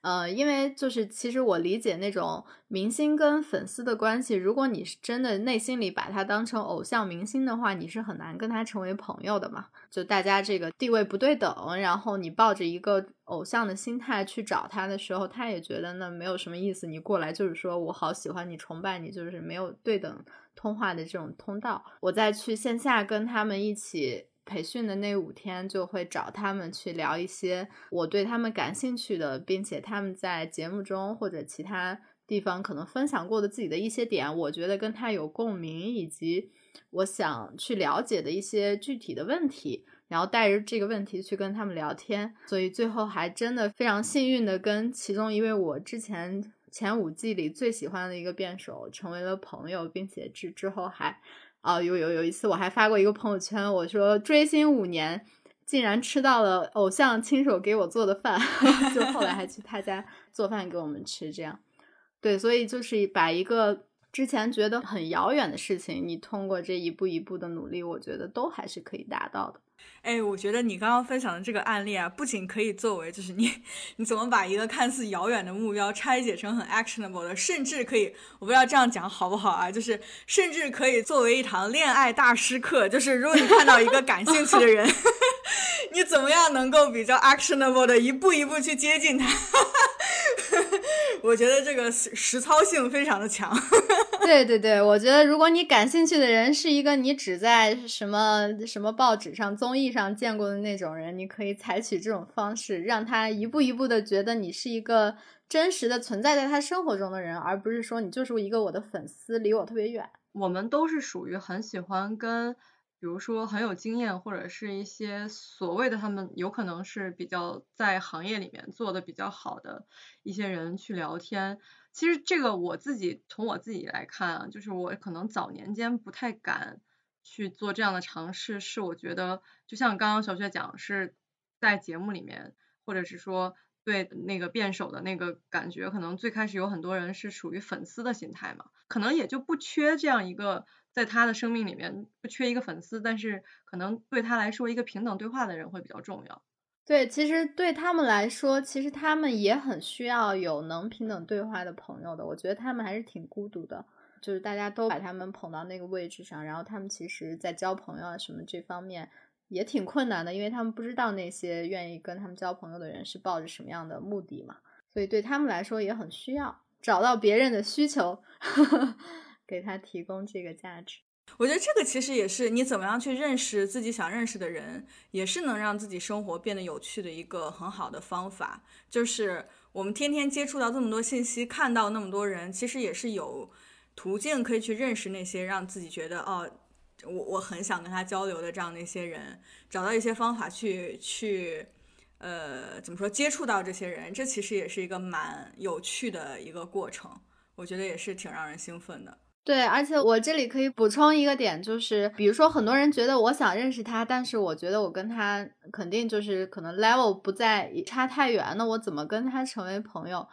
D: 呃，因为就是其实我理解那种明星跟粉丝的关系，如果你是真的内心里把他当成偶像明星的话，你是很难跟他成为朋友的嘛。就大家这个地位不对等，然后你抱着一个偶像的心态去找他的时候，他也觉得那没有什么意思。你过来就是说我好喜欢你、崇拜你，就是没有对等通话的这种通道。我再去线下跟他们一起。培训的那五天就会找他们去聊一些我对他们感兴趣的，并且他们在节目中或者其他地方可能分享过的自己的一些点，我觉得跟他有共鸣，以及我想去了解的一些具体的问题，然后带着这个问题去跟他们聊天。所以最后还真的非常幸运的跟其中一位我之前前五季里最喜欢的一个辩手成为了朋友，并且之之后还。啊，有有有一次我还发过一个朋友圈，我说追星五年，竟然吃到了偶像亲手给我做的饭，就后来还去他家做饭给我们吃，这样，对，所以就是把一个之前觉得很遥远的事情，你通过这一步一步的努力，我觉得都还是可以达到的。
C: 哎，我觉得你刚刚分享的这个案例啊，不仅可以作为就是你 你怎么把一个看似遥远的目标拆解成很 actionable 的，甚至可以，我不知道这样讲好不好啊，就是甚至可以作为一堂恋爱大师课，就是如果你看到一个感兴趣的人，你怎么样能够比较 actionable 的一步一步去接近他？我觉得这个实操性非常的强。
D: 对对对，我觉得如果你感兴趣的人是一个你只在什么什么报纸上、综艺上见过的那种人，你可以采取这种方式，让他一步一步的觉得你是一个真实的存在在他生活中的人，而不是说你就是一个我的粉丝，离我特别远。
B: 我们都是属于很喜欢跟。比如说很有经验，或者是一些所谓的他们有可能是比较在行业里面做的比较好的一些人去聊天。其实这个我自己从我自己来看啊，就是我可能早年间不太敢去做这样的尝试，是我觉得就像刚刚小雪讲，是在节目里面，或者是说对那个辩手的那个感觉，可能最开始有很多人是属于粉丝的心态嘛，可能也就不缺这样一个。在他的生命里面不缺一个粉丝，但是可能对他来说，一个平等对话的人会比较重要。
D: 对，其实对他们来说，其实他们也很需要有能平等对话的朋友的。我觉得他们还是挺孤独的，就是大家都把他们捧到那个位置上，然后他们其实，在交朋友啊什么这方面也挺困难的，因为他们不知道那些愿意跟他们交朋友的人是抱着什么样的目的嘛，所以对他们来说也很需要找到别人的需求。给他提供这个价值，
C: 我觉得这个其实也是你怎么样去认识自己想认识的人，也是能让自己生活变得有趣的一个很好的方法。就是我们天天接触到这么多信息，看到那么多人，其实也是有途径可以去认识那些让自己觉得哦，我我很想跟他交流的这样的一些人，找到一些方法去去呃怎么说接触到这些人，这其实也是一个蛮有趣的一个过程。我觉得也是挺让人兴奋的。
D: 对，而且我这里可以补充一个点，就是比如说很多人觉得我想认识他，但是我觉得我跟他肯定就是可能 level 不在差太远，那我怎么跟他成为朋友？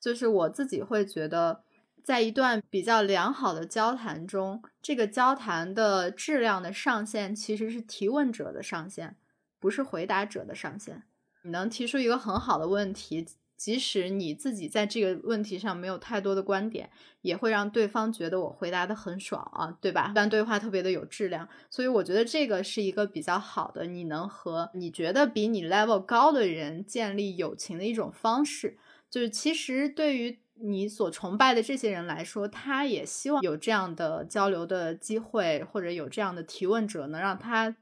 D: 就是我自己会觉得，在一段比较良好的交谈中，这个交谈的质量的上限其实是提问者的上限，不是回答者的上限。你能提出一个很好的问题。即使你自己在这个问题上没有太多的观点，也会让对方觉得我回答的很爽啊，对吧？一般对话特别的有质量，所以我觉得这个是一个比较好的，你能和你觉得比你 level 高的人建立友情的一种方式。就是其实对于你所崇拜的这些人来说，他也希望有这样的交流的机会，或者有这样的提问者，能让他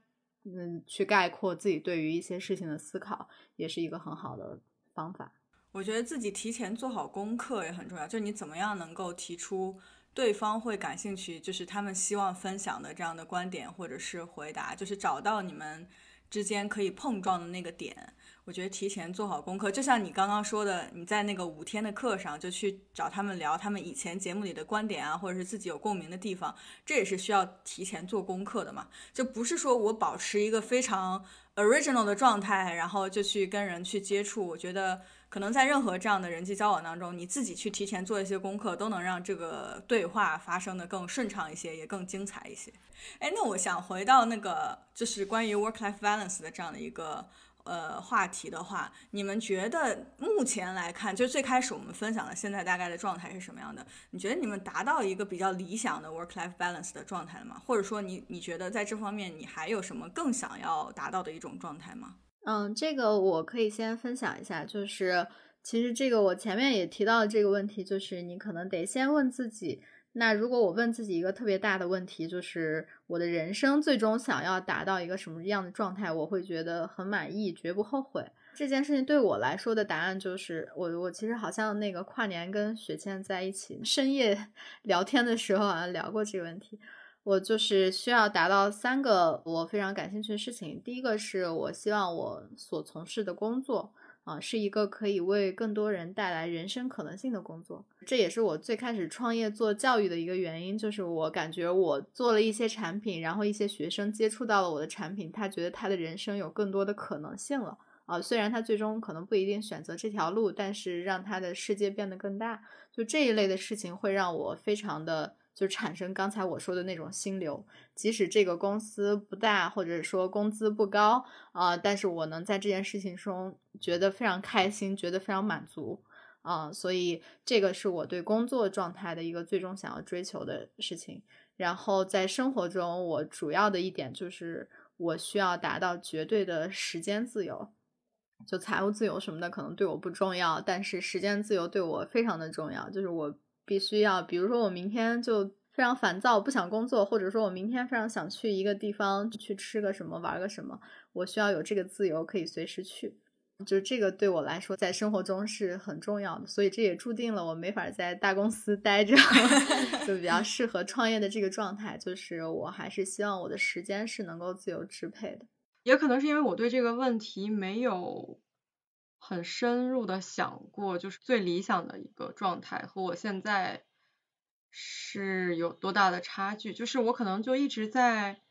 D: 嗯去概括自己对于一些事情的思考，也是一个很好的方法。
C: 我觉得自己提前做好功课也很重要，就是你怎么样能够提出对方会感兴趣，就是他们希望分享的这样的观点或者是回答，就是找到你们之间可以碰撞的那个点。我觉得提前做好功课，就像你刚刚说的，你在那个五天的课上就去找他们聊他们以前节目里的观点啊，或者是自己有共鸣的地方，这也是需要提前做功课的嘛。就不是说我保持一个非常 original 的状态，然后就去跟人去接触。我觉得。可能在任何这样的人际交往当中，你自己去提前做一些功课，都能让这个对话发生的更顺畅一些，也更精彩一些。哎，那我想回到那个就是关于 work-life balance 的这样的一个呃话题的话，你们觉得目前来看，就最开始我们分享的现在大概的状态是什么样的？你觉得你们达到一个比较理想的 work-life balance 的状态了吗？或者说你你觉得在这方面你还有什么更想要达到的一种状态吗？
D: 嗯，这个我可以先分享一下，就是其实这个我前面也提到了这个问题，就是你可能得先问自己，那如果我问自己一个特别大的问题，就是我的人生最终想要达到一个什么样的状态，我会觉得很满意，绝不后悔。这件事情对我来说的答案就是，我我其实好像那个跨年跟雪倩在一起深夜 聊天的时候，好像聊过这个问题。我就是需要达到三个我非常感兴趣的事情。第一个是我希望我所从事的工作啊，是一个可以为更多人带来人生可能性的工作。这也是我最开始创业做教育的一个原因，就是我感觉我做了一些产品，然后一些学生接触到了我的产品，他觉得他的人生有更多的可能性了啊。虽然他最终可能不一定选择这条路，但是让他的世界变得更大，就这一类的事情会让我非常的。就产生刚才我说的那种心流，即使这个公司不大，或者说工资不高啊，但是我能在这件事情中觉得非常开心，觉得非常满足啊，所以这个是我对工作状态的一个最终想要追求的事情。然后在生活中，我主要的一点就是我需要达到绝对的时间自由，就财务自由什么的可能对我不重要，但是时间自由对我非常的重要，就是我。必须要，比如说我明天就非常烦躁，不想工作，或者说我明天非常想去一个地方去吃个什么，玩个什么，我需要有这个自由，可以随时去。就是这个对我来说，在生活中是很重要的，所以这也注定了我没法在大公司待着，就比较适合创业的这个状态。就是我还是希望我的时间是能够自由支配的。
B: 也可能是因为我对这个问题没有。很深入的想过，就是最理想的一个状态和我现在是有多大的差距。就是我可能就一直在，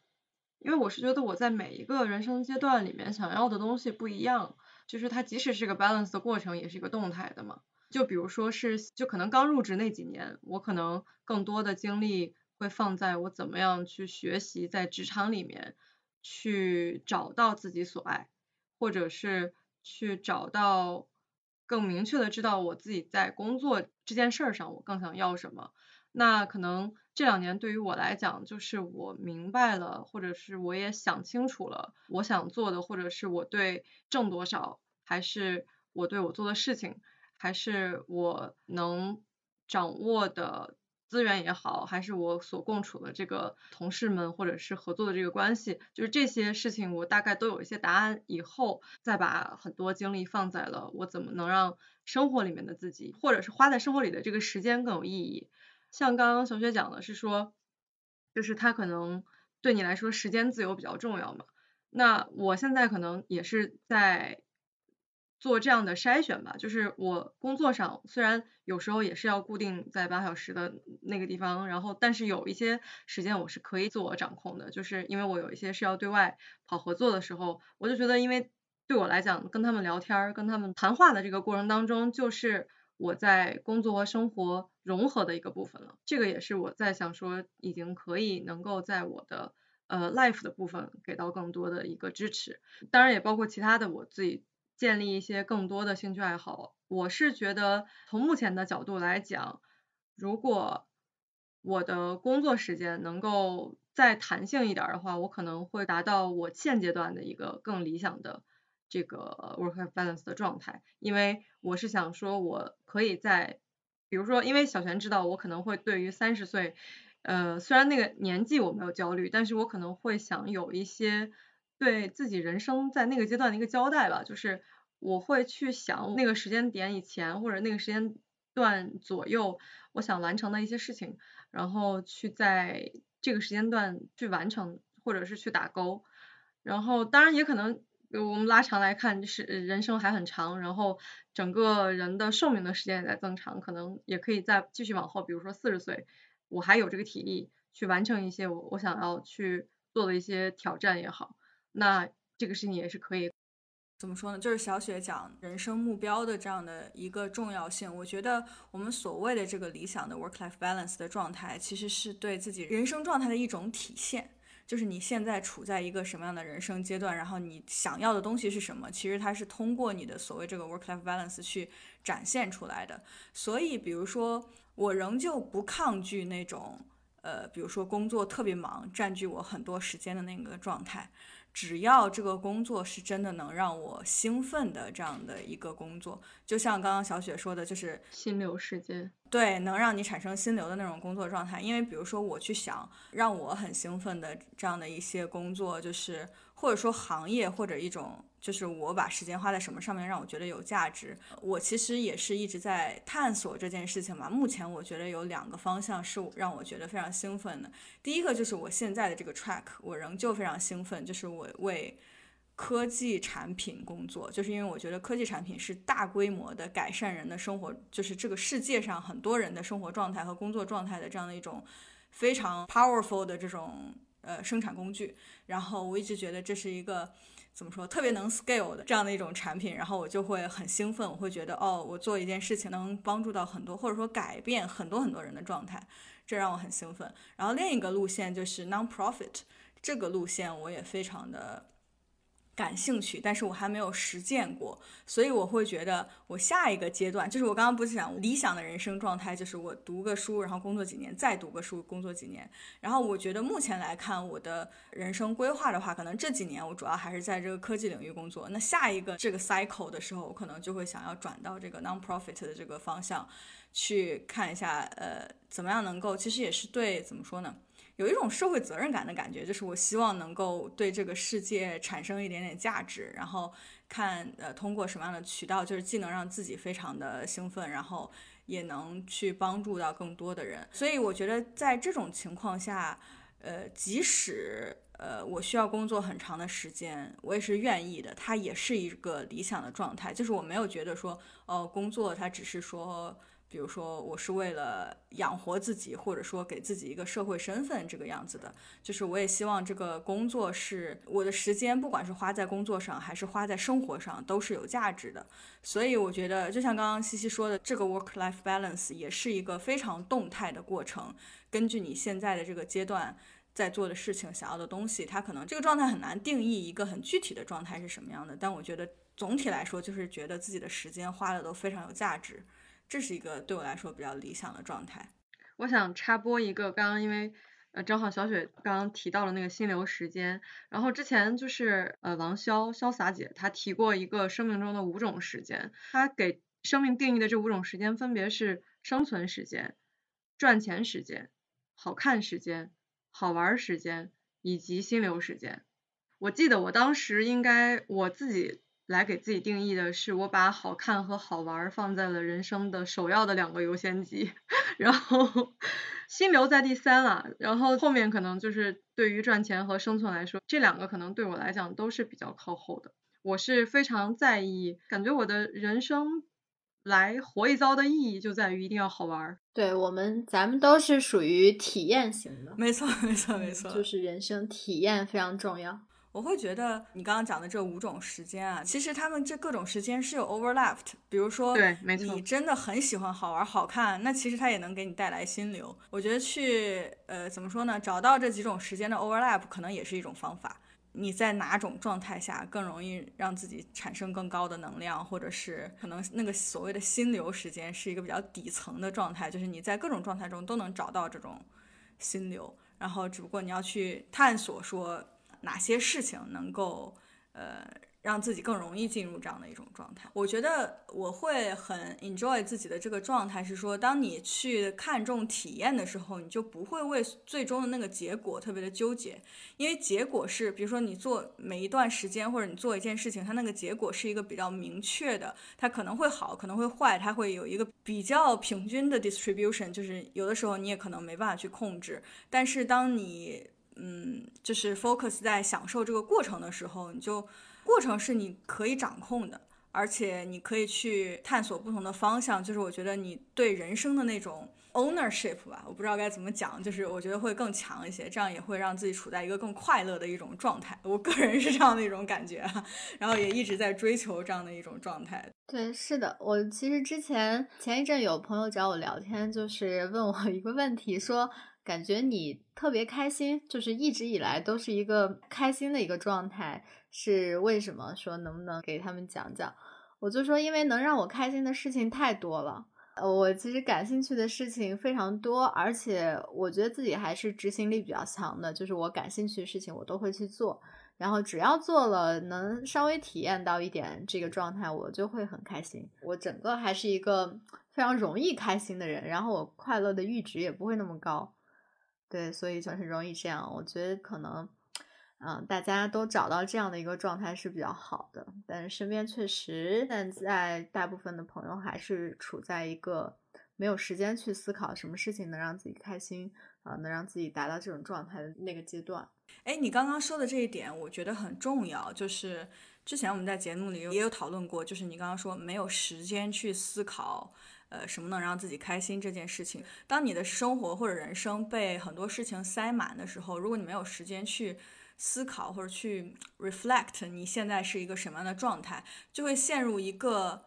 B: 因为我是觉得我在每一个人生阶段里面想要的东西不一样。就是它即使是个 balance 的过程，也是一个动态的嘛。就比如说是，就可能刚入职那几年，我可能更多的精力会放在我怎么样去学习，在职场里面去找到自己所爱，或者是去找到更明确的知道我自己在工作这件事儿上我更想要什么。那可能这两年对于我来讲，就是我明白了，或者是我也想清楚了，我想做的，或者是我对挣多少，还是我对我做的事情，还是我能掌握的资源也好，还是我所共处的这个同事们或者是合作的这个关系，就是这些事情我大概都有一些答案以后，再把很多精力放在了我怎么能让生活里面的自己，或者是花在生活里的这个时间更有意义。像刚刚小雪讲的是说，就是他可能对你来说时间自由比较重要嘛。那我现在可能也是在做这样的筛选吧，就是我工作上虽然有时候也是要固定在八小时的那个地方，然后但是有一些时间我是可以自我掌控的，就是因为我有一些是要对外跑合作的时候，我就觉得因为对我来讲跟他们聊天、跟他们谈话的这个过程当中，就是。我在工作和生活融合的一个部分了，这个也是我在想说，已经可以能够在我的呃 life 的部分给到更多的一个支持，当然也包括其他的我自己建立一些更多的兴趣爱好。我是觉得从目前的角度来讲，如果我的工作时间能够再弹性一点的话，我可能会达到我现阶段的一个更理想的。这个 work-life balance 的状态，因为我是想说，我可以在，比如说，因为小璇知道我可能会对于三十岁，呃，虽然那个年纪我没有焦虑，但是我可能会想有一些对自己人生在那个阶段的一个交代吧，就是我会去想那个时间点以前或者那个时间段左右我想完成的一些事情，然后去在这个时间段去完成或者是去打勾，然后当然也可能。我们拉长来看，是人生还很长，然后整个人的寿命的时间也在增长，可能也可以再继续往后，比如说四十岁，我还有这个体力去完成一些我我想要去做的一些挑战也好，那这个事情也是可以。
C: 怎么说呢？就是小雪讲人生目标的这样的一个重要性，我觉得我们所谓的这个理想的 work-life balance 的状态，其实是对自己人生状态的一种体现。就是你现在处在一个什么样的人生阶段，然后你想要的东西是什么？其实它是通过你的所谓这个 work-life balance 去展现出来的。所以，比如说，我仍旧不抗拒那种，呃，比如说工作特别忙，占据我很多时间的那个状态。只要这个工作是真的能让我兴奋的这样的一个工作，就像刚刚小雪说的，就是
B: 心流时间，
C: 对，能让你产生心流的那种工作状态。因为比如说我去想让我很兴奋的这样的一些工作，就是或者说行业或者一种。就是我把时间花在什么上面，让我觉得有价值。我其实也是一直在探索这件事情嘛。目前我觉得有两个方向是让我觉得非常兴奋的。第一个就是我现在的这个 track，我仍旧非常兴奋，就是我为科技产品工作，就是因为我觉得科技产品是大规模的改善人的生活，就是这个世界上很多人的生活状态和工作状态的这样的一种非常 powerful 的这种呃生产工具。然后我一直觉得这是一个。怎么说？特别能 scale 的这样的一种产品，然后我就会很兴奋，我会觉得哦，我做一件事情能帮助到很多，或者说改变很多很多人的状态，这让我很兴奋。然后另一个路线就是 non-profit 这个路线，我也非常的。感兴趣，但是我还没有实践过，所以我会觉得我下一个阶段，就是我刚刚不是讲理想的人生状态，就是我读个书，然后工作几年，再读个书，工作几年。然后我觉得目前来看，我的人生规划的话，可能这几年我主要还是在这个科技领域工作。那下一个这个 cycle 的时候，我可能就会想要转到这个 non-profit 的这个方向去看一下，呃，怎么样能够，其实也是对，怎么说呢？有一种社会责任感的感觉，就是我希望能够对这个世界产生一点点价值，然后看呃通过什么样的渠道，就是既能让自己非常的兴奋，然后也能去帮助到更多的人。所以我觉得在这种情况下，呃，即使呃我需要工作很长的时间，我也是愿意的。它也是一个理想的状态，就是我没有觉得说，哦，工作它只是说。比如说我是为了养活自己，或者说给自己一个社会身份这个样子的。就是我也希望这个工作是我的时间，不管是花在工作上还是花在生活上，都是有价值的。所以我觉得，就像刚刚西西说的，这个 work-life balance 也是一个非常动态的过程。根据你现在的这个阶段在做的事情、想要的东西，它可能这个状态很难定义一个很具体的状态是什么样的。但我觉得总体来说，就是觉得自己的时间花的都非常有价值。这是一个对我来说比较理想的状态。
B: 我想插播一个，刚刚因为呃正好小雪刚刚提到了那个心流时间，然后之前就是呃王潇潇洒姐她提过一个生命中的五种时间，她给生命定义的这五种时间分别是生存时间、赚钱时间、好看时间、好玩时间以及心流时间。我记得我当时应该我自己。来给自己定义的是，我把好看和好玩放在了人生的首要的两个优先级，然后心流在第三了，然后后面可能就是对于赚钱和生存来说，这两个可能对我来讲都是比较靠后的。我是非常在意，感觉我的人生来活一遭的意义就在于一定要好玩。
D: 对我们，咱们都是属于体验型的，
C: 没错，没错，没错，
D: 就是人生体验非常重要。
C: 我会觉得你刚刚讲的这五种时间啊，其实他们这各种时间是有 overlapped。比如说，
B: 对，没错，
C: 你真的很喜欢好玩好看，那其实它也能给你带来心流。我觉得去呃怎么说呢，找到这几种时间的 overlap 可能也是一种方法。你在哪种状态下更容易让自己产生更高的能量，或者是可能那个所谓的心流时间是一个比较底层的状态，就是你在各种状态中都能找到这种心流，然后只不过你要去探索说。哪些事情能够，呃，让自己更容易进入这样的一种状态？我觉得我会很 enjoy 自己的这个状态，是说，当你去看重体验的时候，你就不会为最终的那个结果特别的纠结，因为结果是，比如说你做每一段时间，或者你做一件事情，它那个结果是一个比较明确的，它可能会好，可能会坏，它会有一个比较平均的 distribution，就是有的时候你也可能没办法去控制，但是当你嗯，就是 focus 在享受这个过程的时候，你就过程是你可以掌控的，而且你可以去探索不同的方向。就是我觉得你对人生的那种 ownership 吧，我不知道该怎么讲，就是我觉得会更强一些，这样也会让自己处在一个更快乐的一种状态。我个人是这样的一种感觉，然后也一直在追求这样的一种状态。
D: 对，是的，我其实之前前一阵有朋友找我聊天，就是问我一个问题，说。感觉你特别开心，就是一直以来都是一个开心的一个状态，是为什么？说能不能给他们讲讲？我就说，因为能让我开心的事情太多了，呃，我其实感兴趣的事情非常多，而且我觉得自己还是执行力比较强的，就是我感兴趣的事情我都会去做，然后只要做了能稍微体验到一点这个状态，我就会很开心。我整个还是一个非常容易开心的人，然后我快乐的阈值也不会那么高。对，所以就很容易这样。我觉得可能，嗯，大家都找到这样的一个状态是比较好的。但是身边确实现在大部分的朋友还是处在一个没有时间去思考什么事情能让自己开心啊，能让自己达到这种状态的那个阶段。
C: 哎，你刚刚说的这一点，我觉得很重要。就是之前我们在节目里也有讨论过，就是你刚刚说没有时间去思考。呃，什么能让自己开心这件事情？当你的生活或者人生被很多事情塞满的时候，如果你没有时间去思考或者去 reflect 你现在是一个什么样的状态，就会陷入一个。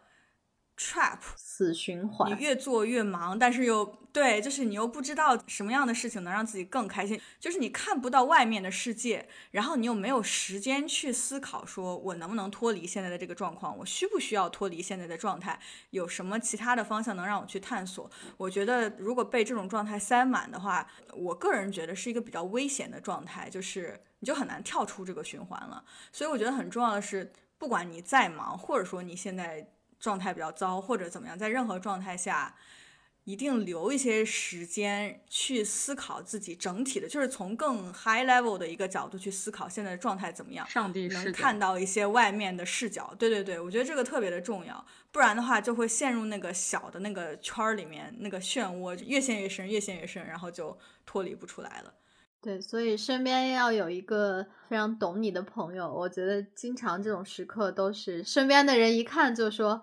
C: Trap
D: 死循环，
C: 你越做越忙，但是又对，就是你又不知道什么样的事情能让自己更开心，就是你看不到外面的世界，然后你又没有时间去思考，说我能不能脱离现在的这个状况，我需不需要脱离现在的状态，有什么其他的方向能让我去探索？我觉得如果被这种状态塞满的话，我个人觉得是一个比较危险的状态，就是你就很难跳出这个循环了。所以我觉得很重要的是，不管你再忙，或者说你现在。状态比较糟，或者怎么样，在任何状态下，一定留一些时间去思考自己整体的，就是从更 high level 的一个角度去思考现在的状态怎么样，
B: 上帝
C: 能看到一些外面的视角。对对对，我觉得这个特别的重要，不然的话就会陷入那个小的那个圈儿里面，那个漩涡越陷越深，越陷越深，然后就脱离不出来了。
D: 对，所以身边要有一个非常懂你的朋友。我觉得经常这种时刻都是身边的人一看就说：“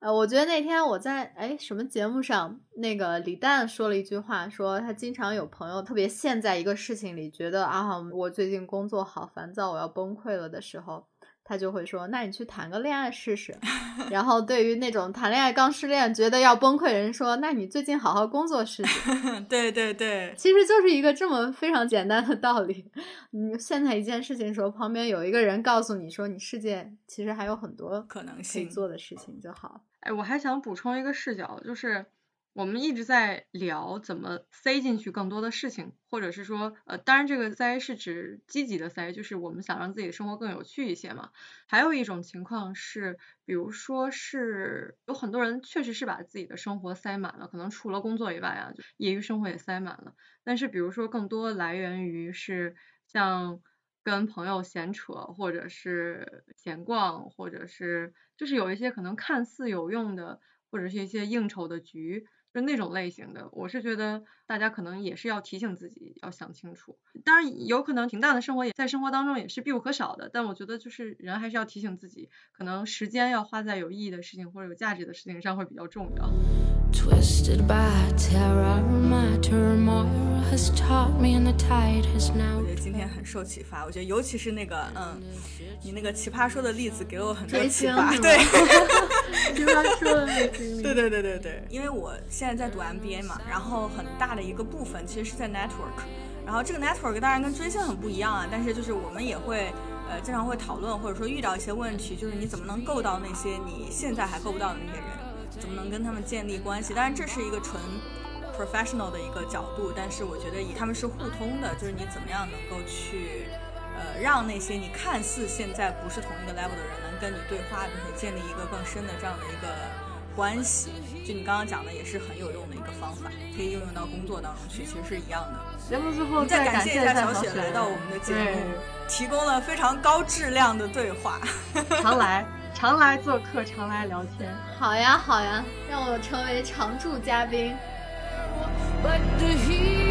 D: 呃，我觉得那天我在哎什么节目上，那个李诞说了一句话，说他经常有朋友特别陷在一个事情里，觉得啊，我最近工作好烦躁，我要崩溃了的时候。他就会说：“那你去谈个恋爱试试。”然后对于那种谈恋爱刚失恋觉得要崩溃人说：“那你最近好好工作试试。”
C: 对对对，
D: 其实就是一个这么非常简单的道理。你现在一件事情的时候，旁边有一个人告诉你说：“你世界其实还有很多
C: 可能性
D: 做的事情就好。”
B: 哎，我还想补充一个视角，就是。我们一直在聊怎么塞进去更多的事情，或者是说，呃，当然这个塞是指积极的塞，就是我们想让自己的生活更有趣一些嘛。还有一种情况是，比如说是有很多人确实是把自己的生活塞满了，可能除了工作以外啊，业余生活也塞满了。但是比如说更多来源于是像跟朋友闲扯，或者是闲逛，或者是就是有一些可能看似有用的，或者是一些应酬的局。就那种类型的，我是觉得大家可能也是要提醒自己，要想清楚。当然，有可能平淡的生活也在生活当中也是必不可少的，但我觉得就是人还是要提醒自己，可能时间要花在有意义的事情或者有价值的事情上会比较重要。
C: 我觉得今天很受启发，我觉得尤其是那个，嗯，你那个奇葩说的例子给了我很多启发。对，
D: 奇葩说的那个经历。
C: 对对对对对，因为我现在在读 MBA 嘛，然后很大的一个部分其实是在 network，然后这个 network 当然跟追星很不一样啊，但是就是我们也会呃经常会讨论或者说遇到一些问题，就是你怎么能够到那些你现在还够不到的那些人，怎么能跟他们建立关系？当然这是一个纯。professional 的一个角度，但是我觉得以他们是互通的，就是你怎么样能够去，呃，让那些你看似现在不是同一个 level 的人能跟你对话，并且建立一个更深的这样的一个关系。就你刚刚讲的也是很有用的一个方法，可以应用到工作当中去，其实是一样的。
B: 节目最后
C: 再
B: 感
C: 谢一下小雪来到我们的节目，提供了非常高质量的对话。
B: 常来，常来做客，常来聊天。
D: 好呀，好呀，让我成为常驻嘉宾。
E: but the heat